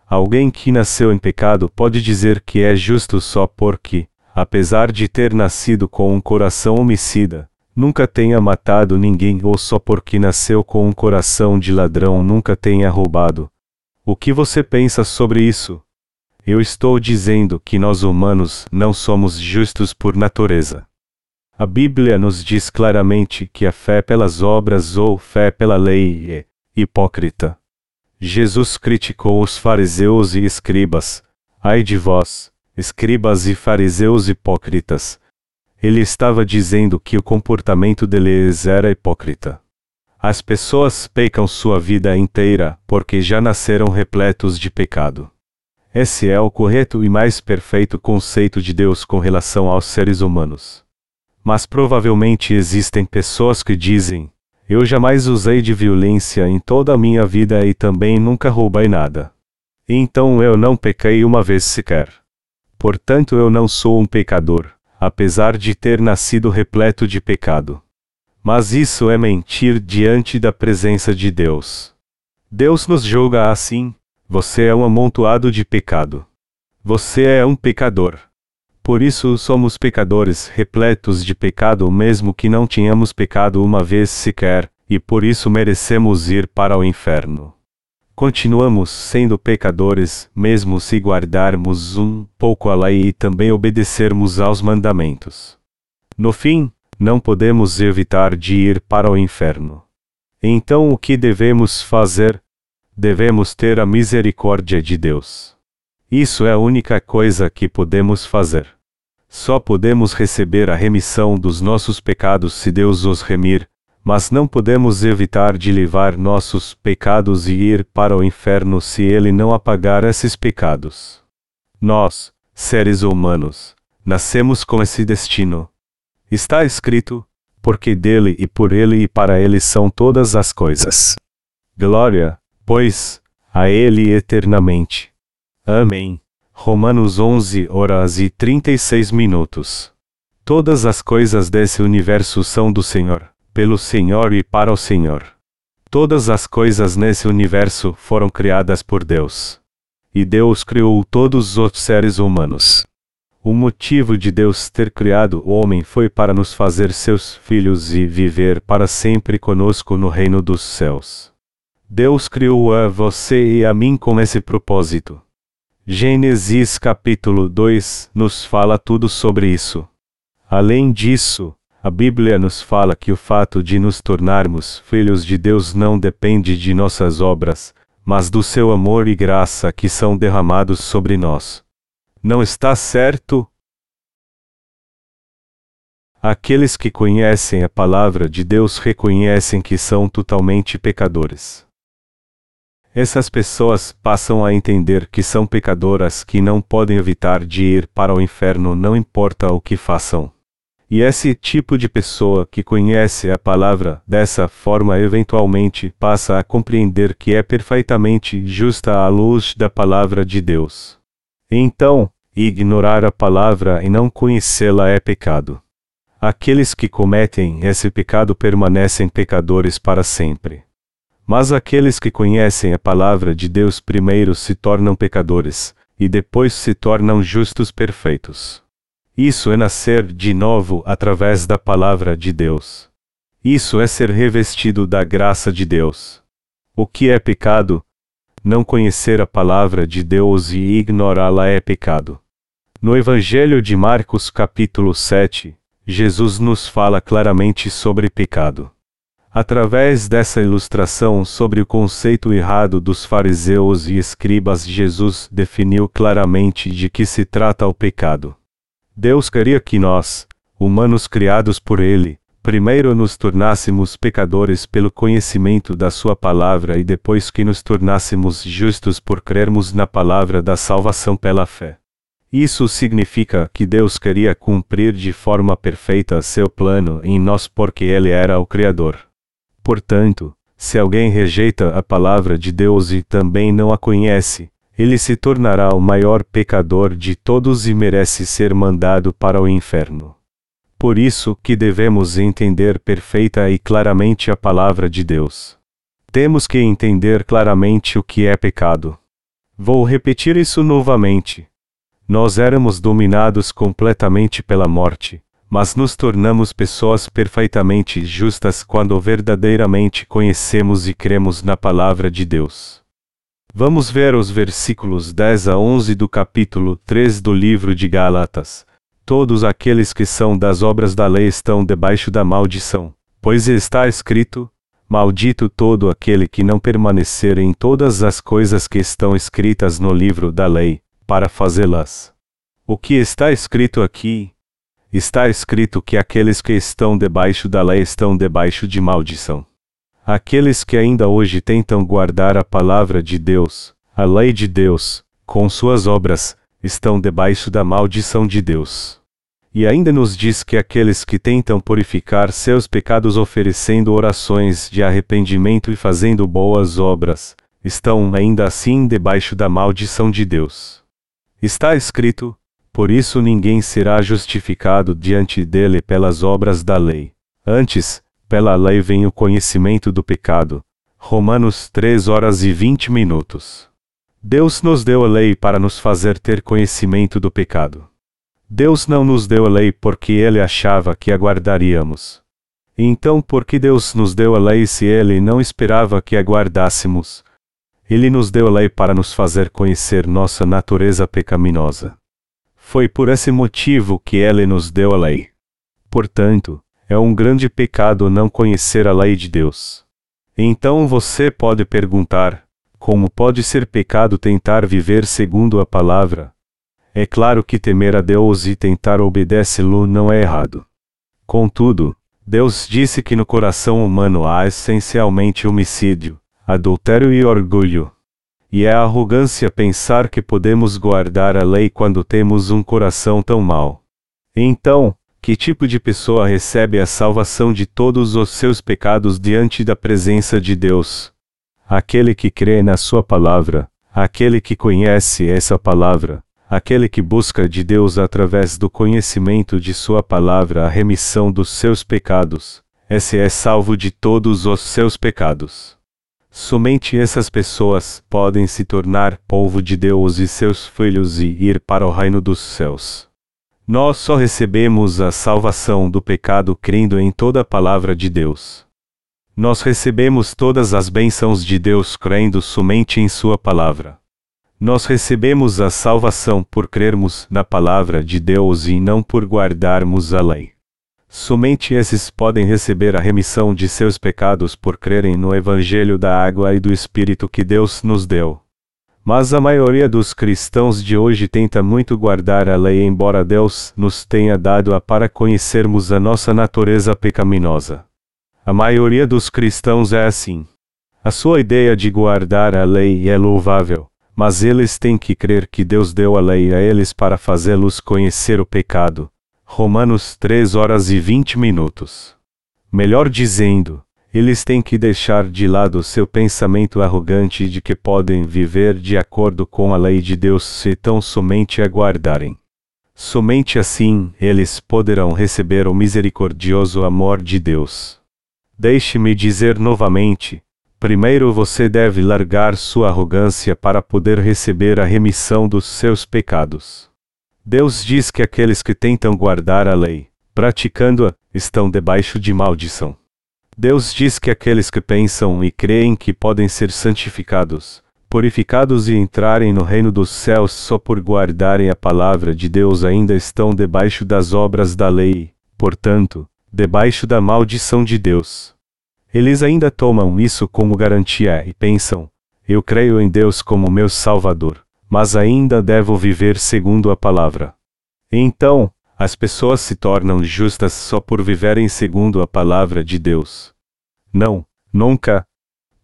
Alguém que nasceu em pecado pode dizer que é justo só porque, apesar de ter nascido com um coração homicida, nunca tenha matado ninguém ou só porque nasceu com um coração de ladrão nunca tenha roubado. O que você pensa sobre isso? Eu estou dizendo que nós humanos não somos justos por natureza. A Bíblia nos diz claramente que a fé pelas obras ou fé pela lei é hipócrita. Jesus criticou os fariseus e escribas. Ai de vós, escribas e fariseus hipócritas. Ele estava dizendo que o comportamento deles era hipócrita. As pessoas pecam sua vida inteira porque já nasceram repletos de pecado. Esse é o correto e mais perfeito conceito de Deus com relação aos seres humanos. Mas provavelmente existem pessoas que dizem: Eu jamais usei de violência em toda a minha vida e também nunca roubei nada. Então eu não pequei uma vez sequer. Portanto eu não sou um pecador, apesar de ter nascido repleto de pecado. Mas isso é mentir diante da presença de Deus. Deus nos julga assim, você é um amontoado de pecado. Você é um pecador. Por isso somos pecadores, repletos de pecado, mesmo que não tenhamos pecado uma vez sequer, e por isso merecemos ir para o inferno. Continuamos sendo pecadores, mesmo se guardarmos um pouco a lei e também obedecermos aos mandamentos. No fim, não podemos evitar de ir para o inferno. Então o que devemos fazer? Devemos ter a misericórdia de Deus. Isso é a única coisa que podemos fazer. Só podemos receber a remissão dos nossos pecados se Deus os remir, mas não podemos evitar de levar nossos pecados e ir para o inferno se Ele não apagar esses pecados. Nós, seres humanos, nascemos com esse destino. Está escrito: porque dele e por ele e para ele são todas as coisas. Glória, pois, a ele eternamente. Amém. Romanos 11 horas e 36 minutos. Todas as coisas desse universo são do Senhor, pelo Senhor e para o Senhor. Todas as coisas nesse universo foram criadas por Deus. E Deus criou todos os seres humanos. O motivo de Deus ter criado o homem foi para nos fazer seus filhos e viver para sempre conosco no reino dos céus. Deus criou a você e a mim com esse propósito. Gênesis capítulo 2 nos fala tudo sobre isso. Além disso, a Bíblia nos fala que o fato de nos tornarmos filhos de Deus não depende de nossas obras, mas do seu amor e graça que são derramados sobre nós. Não está certo? Aqueles que conhecem a palavra de Deus reconhecem que são totalmente pecadores. Essas pessoas passam a entender que são pecadoras que não podem evitar de ir para o inferno, não importa o que façam. E esse tipo de pessoa que conhece a palavra dessa forma eventualmente passa a compreender que é perfeitamente justa à luz da palavra de Deus. Então, ignorar a palavra e não conhecê-la é pecado. Aqueles que cometem esse pecado permanecem pecadores para sempre. Mas aqueles que conhecem a palavra de Deus primeiro se tornam pecadores, e depois se tornam justos perfeitos. Isso é nascer de novo através da palavra de Deus. Isso é ser revestido da graça de Deus. O que é pecado? Não conhecer a palavra de Deus e ignorá-la é pecado. No Evangelho de Marcos, capítulo 7, Jesus nos fala claramente sobre pecado. Através dessa ilustração sobre o conceito errado dos fariseus e escribas, Jesus definiu claramente de que se trata o pecado. Deus queria que nós, humanos criados por Ele, primeiro nos tornássemos pecadores pelo conhecimento da Sua palavra e depois que nos tornássemos justos por crermos na palavra da salvação pela fé. Isso significa que Deus queria cumprir de forma perfeita seu plano em nós porque Ele era o Criador. Portanto, se alguém rejeita a palavra de Deus e também não a conhece, ele se tornará o maior pecador de todos e merece ser mandado para o inferno. Por isso que devemos entender perfeita e claramente a palavra de Deus. Temos que entender claramente o que é pecado. Vou repetir isso novamente. Nós éramos dominados completamente pela morte, mas nos tornamos pessoas perfeitamente justas quando verdadeiramente conhecemos e cremos na palavra de Deus. Vamos ver os versículos 10 a 11 do capítulo 3 do livro de Gálatas. Todos aqueles que são das obras da lei estão debaixo da maldição, pois está escrito: Maldito todo aquele que não permanecer em todas as coisas que estão escritas no livro da lei, para fazê-las. O que está escrito aqui, Está escrito que aqueles que estão debaixo da lei estão debaixo de maldição. Aqueles que ainda hoje tentam guardar a palavra de Deus, a lei de Deus, com suas obras, estão debaixo da maldição de Deus. E ainda nos diz que aqueles que tentam purificar seus pecados oferecendo orações de arrependimento e fazendo boas obras, estão ainda assim debaixo da maldição de Deus. Está escrito: por isso ninguém será justificado diante dele pelas obras da lei. Antes, pela lei vem o conhecimento do pecado. Romanos 3 horas e 20 minutos. Deus nos deu a lei para nos fazer ter conhecimento do pecado. Deus não nos deu a lei porque ele achava que aguardaríamos. Então, por que Deus nos deu a lei se ele não esperava que aguardássemos? Ele nos deu a lei para nos fazer conhecer nossa natureza pecaminosa. Foi por esse motivo que ele nos deu a lei. Portanto, é um grande pecado não conhecer a lei de Deus. Então você pode perguntar: como pode ser pecado tentar viver segundo a palavra? É claro que temer a Deus e tentar obedecê-lo não é errado. Contudo, Deus disse que no coração humano há essencialmente homicídio, adultério e orgulho. E é arrogância pensar que podemos guardar a lei quando temos um coração tão mau. Então, que tipo de pessoa recebe a salvação de todos os seus pecados diante da presença de Deus? Aquele que crê na Sua palavra, aquele que conhece essa palavra, aquele que busca de Deus através do conhecimento de Sua palavra a remissão dos seus pecados, esse é salvo de todos os seus pecados. Somente essas pessoas podem se tornar povo de Deus e seus filhos e ir para o reino dos céus. Nós só recebemos a salvação do pecado crendo em toda a palavra de Deus. Nós recebemos todas as bênçãos de Deus crendo somente em Sua palavra. Nós recebemos a salvação por crermos na palavra de Deus e não por guardarmos a lei. Somente esses podem receber a remissão de seus pecados por crerem no Evangelho da água e do Espírito que Deus nos deu. Mas a maioria dos cristãos de hoje tenta muito guardar a lei, embora Deus nos tenha dado-a para conhecermos a nossa natureza pecaminosa. A maioria dos cristãos é assim. A sua ideia de guardar a lei é louvável, mas eles têm que crer que Deus deu a lei a eles para fazê-los conhecer o pecado. Romanos 3 horas e 20 minutos. Melhor dizendo, eles têm que deixar de lado seu pensamento arrogante de que podem viver de acordo com a lei de Deus se tão somente aguardarem. Somente assim eles poderão receber o misericordioso amor de Deus. Deixe-me dizer novamente: Primeiro você deve largar sua arrogância para poder receber a remissão dos seus pecados. Deus diz que aqueles que tentam guardar a lei, praticando-a, estão debaixo de maldição. Deus diz que aqueles que pensam e creem que podem ser santificados, purificados e entrarem no reino dos céus só por guardarem a palavra de Deus ainda estão debaixo das obras da lei, portanto, debaixo da maldição de Deus. Eles ainda tomam isso como garantia e pensam: eu creio em Deus como meu Salvador, mas ainda devo viver segundo a palavra. Então, as pessoas se tornam justas só por viverem segundo a palavra de Deus. Não, nunca.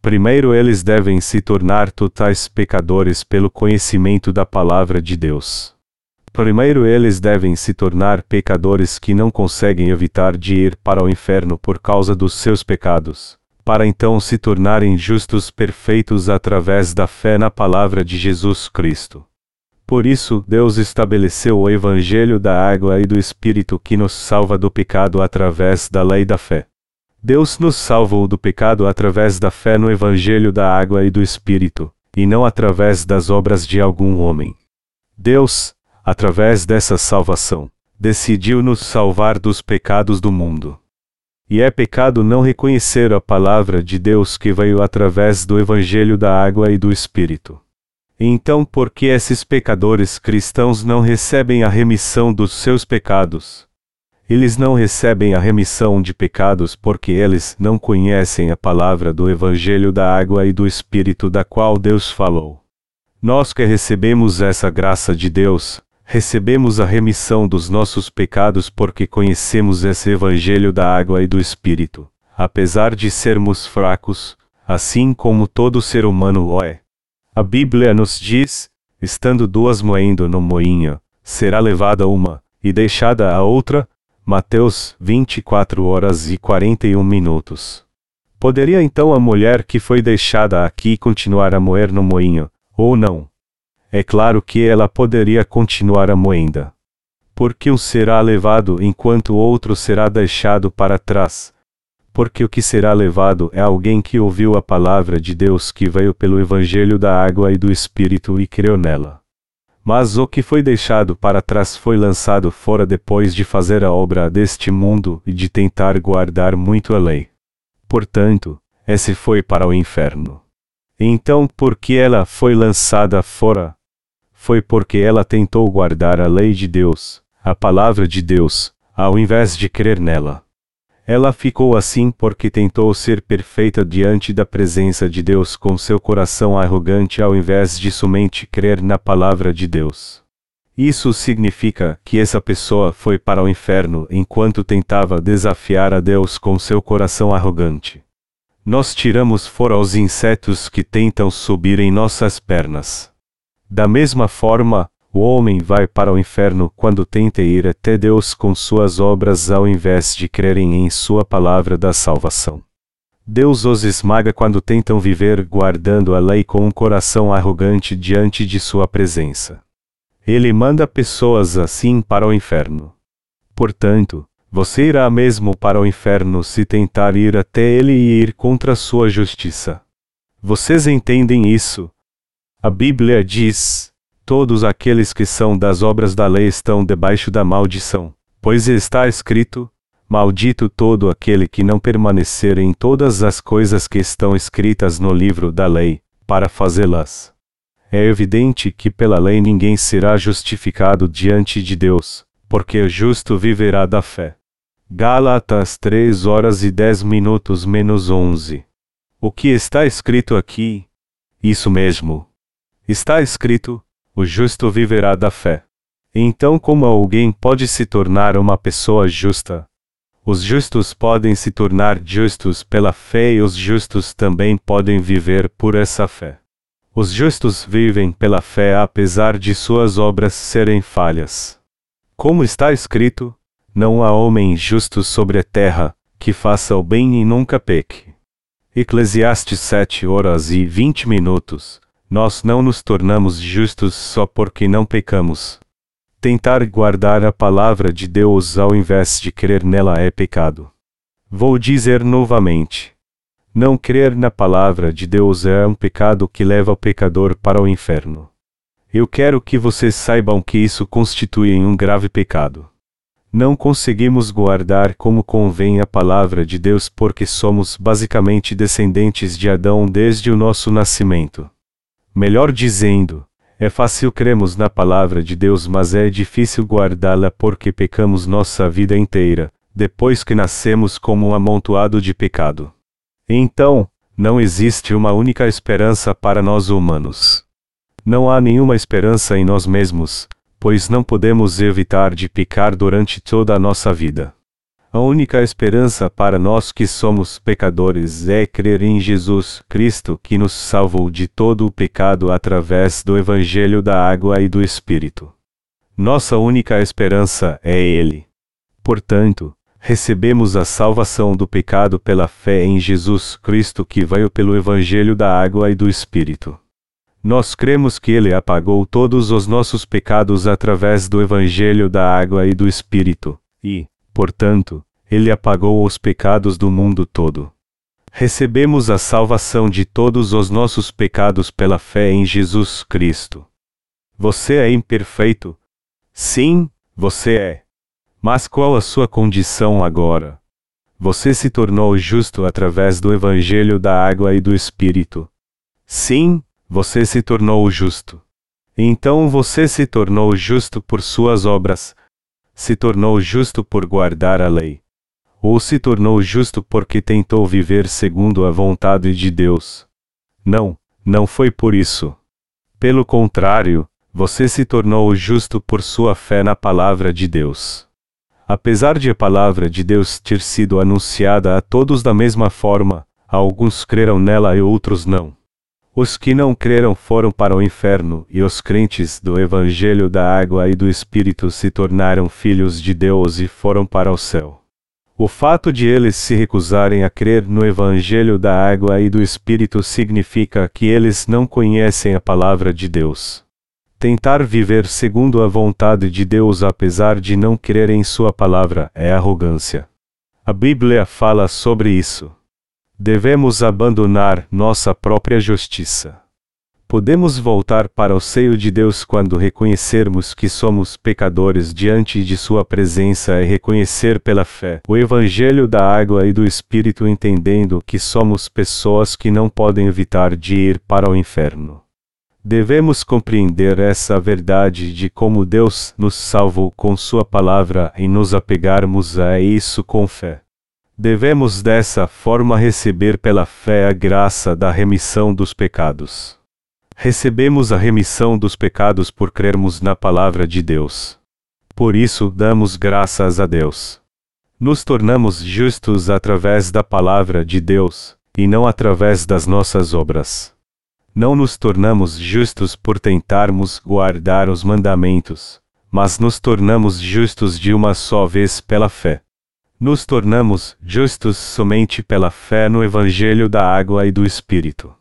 Primeiro eles devem se tornar totais pecadores pelo conhecimento da palavra de Deus. Primeiro eles devem se tornar pecadores que não conseguem evitar de ir para o inferno por causa dos seus pecados, para então se tornarem justos perfeitos através da fé na palavra de Jesus Cristo. Por isso, Deus estabeleceu o Evangelho da água e do Espírito que nos salva do pecado através da lei da fé. Deus nos salvou do pecado através da fé no Evangelho da água e do Espírito, e não através das obras de algum homem. Deus, através dessa salvação, decidiu nos salvar dos pecados do mundo. E é pecado não reconhecer a palavra de Deus que veio através do Evangelho da água e do Espírito. Então, por que esses pecadores cristãos não recebem a remissão dos seus pecados? Eles não recebem a remissão de pecados porque eles não conhecem a palavra do Evangelho da água e do Espírito da qual Deus falou. Nós que recebemos essa graça de Deus, recebemos a remissão dos nossos pecados porque conhecemos esse Evangelho da água e do Espírito, apesar de sermos fracos, assim como todo ser humano o é. A Bíblia nos diz: estando duas moendo no moinho, será levada uma, e deixada a outra. Mateus 24 horas e 41 minutos. Poderia então a mulher que foi deixada aqui continuar a moer no moinho, ou não? É claro que ela poderia continuar a moenda. Porque um será levado enquanto outro será deixado para trás. Porque o que será levado é alguém que ouviu a palavra de Deus que veio pelo Evangelho da água e do Espírito e creu nela. Mas o que foi deixado para trás foi lançado fora depois de fazer a obra deste mundo e de tentar guardar muito a lei. Portanto, esse foi para o inferno. Então, por que ela foi lançada fora? Foi porque ela tentou guardar a lei de Deus, a palavra de Deus, ao invés de crer nela. Ela ficou assim porque tentou ser perfeita diante da presença de Deus com seu coração arrogante ao invés de somente crer na palavra de Deus. Isso significa que essa pessoa foi para o inferno enquanto tentava desafiar a Deus com seu coração arrogante. Nós tiramos fora os insetos que tentam subir em nossas pernas. Da mesma forma, o homem vai para o inferno quando tenta ir até Deus com suas obras ao invés de crerem em Sua palavra da salvação. Deus os esmaga quando tentam viver guardando a lei com um coração arrogante diante de Sua presença. Ele manda pessoas assim para o inferno. Portanto, você irá mesmo para o inferno se tentar ir até ele e ir contra sua justiça. Vocês entendem isso? A Bíblia diz: Todos aqueles que são das obras da lei estão debaixo da maldição, pois está escrito: Maldito todo aquele que não permanecer em todas as coisas que estão escritas no livro da lei, para fazê-las. É evidente que pela lei ninguém será justificado diante de Deus, porque o justo viverá da fé. Gálatas 3 horas e 10 minutos menos 11. O que está escrito aqui? Isso mesmo. Está escrito: o justo viverá da fé. Então, como alguém pode se tornar uma pessoa justa? Os justos podem se tornar justos pela fé e os justos também podem viver por essa fé. Os justos vivem pela fé apesar de suas obras serem falhas. Como está escrito: Não há homem justo sobre a terra, que faça o bem e nunca peque. Eclesiastes 7 horas e 20 minutos. Nós não nos tornamos justos só porque não pecamos. Tentar guardar a palavra de Deus ao invés de crer nela é pecado. Vou dizer novamente. Não crer na palavra de Deus é um pecado que leva o pecador para o inferno. Eu quero que vocês saibam que isso constitui um grave pecado. Não conseguimos guardar como convém a palavra de Deus porque somos basicamente descendentes de Adão desde o nosso nascimento. Melhor dizendo, é fácil cremos na palavra de Deus, mas é difícil guardá-la porque pecamos nossa vida inteira, depois que nascemos como um amontoado de pecado. Então, não existe uma única esperança para nós humanos. Não há nenhuma esperança em nós mesmos, pois não podemos evitar de pecar durante toda a nossa vida. A única esperança para nós que somos pecadores é crer em Jesus Cristo que nos salvou de todo o pecado através do Evangelho da Água e do Espírito. Nossa única esperança é Ele. Portanto, recebemos a salvação do pecado pela fé em Jesus Cristo que veio pelo Evangelho da Água e do Espírito. Nós cremos que Ele apagou todos os nossos pecados através do Evangelho da Água e do Espírito, e, Portanto, ele apagou os pecados do mundo todo. Recebemos a salvação de todos os nossos pecados pela fé em Jesus Cristo. Você é imperfeito? Sim, você é. Mas qual a sua condição agora? Você se tornou justo através do Evangelho da Água e do Espírito. Sim, você se tornou justo. Então você se tornou justo por suas obras, se tornou justo por guardar a lei. Ou se tornou justo porque tentou viver segundo a vontade de Deus. Não, não foi por isso. Pelo contrário, você se tornou justo por sua fé na palavra de Deus. Apesar de a palavra de Deus ter sido anunciada a todos da mesma forma, alguns creram nela e outros não. Os que não creram foram para o inferno, e os crentes do Evangelho da Água e do Espírito se tornaram filhos de Deus e foram para o céu. O fato de eles se recusarem a crer no Evangelho da Água e do Espírito significa que eles não conhecem a palavra de Deus. Tentar viver segundo a vontade de Deus apesar de não crer em Sua palavra é arrogância. A Bíblia fala sobre isso devemos abandonar nossa própria justiça. Podemos voltar para o seio de Deus quando reconhecermos que somos pecadores diante de Sua presença e reconhecer pela fé o Evangelho da água e do Espírito, entendendo que somos pessoas que não podem evitar de ir para o inferno. Devemos compreender essa verdade de como Deus nos salvou com Sua palavra e nos apegarmos a isso com fé. Devemos dessa forma receber pela fé a graça da remissão dos pecados. Recebemos a remissão dos pecados por crermos na palavra de Deus. Por isso damos graças a Deus. Nos tornamos justos através da palavra de Deus, e não através das nossas obras. Não nos tornamos justos por tentarmos guardar os mandamentos, mas nos tornamos justos de uma só vez pela fé. Nos tornamos justos somente pela fé no Evangelho da água e do Espírito.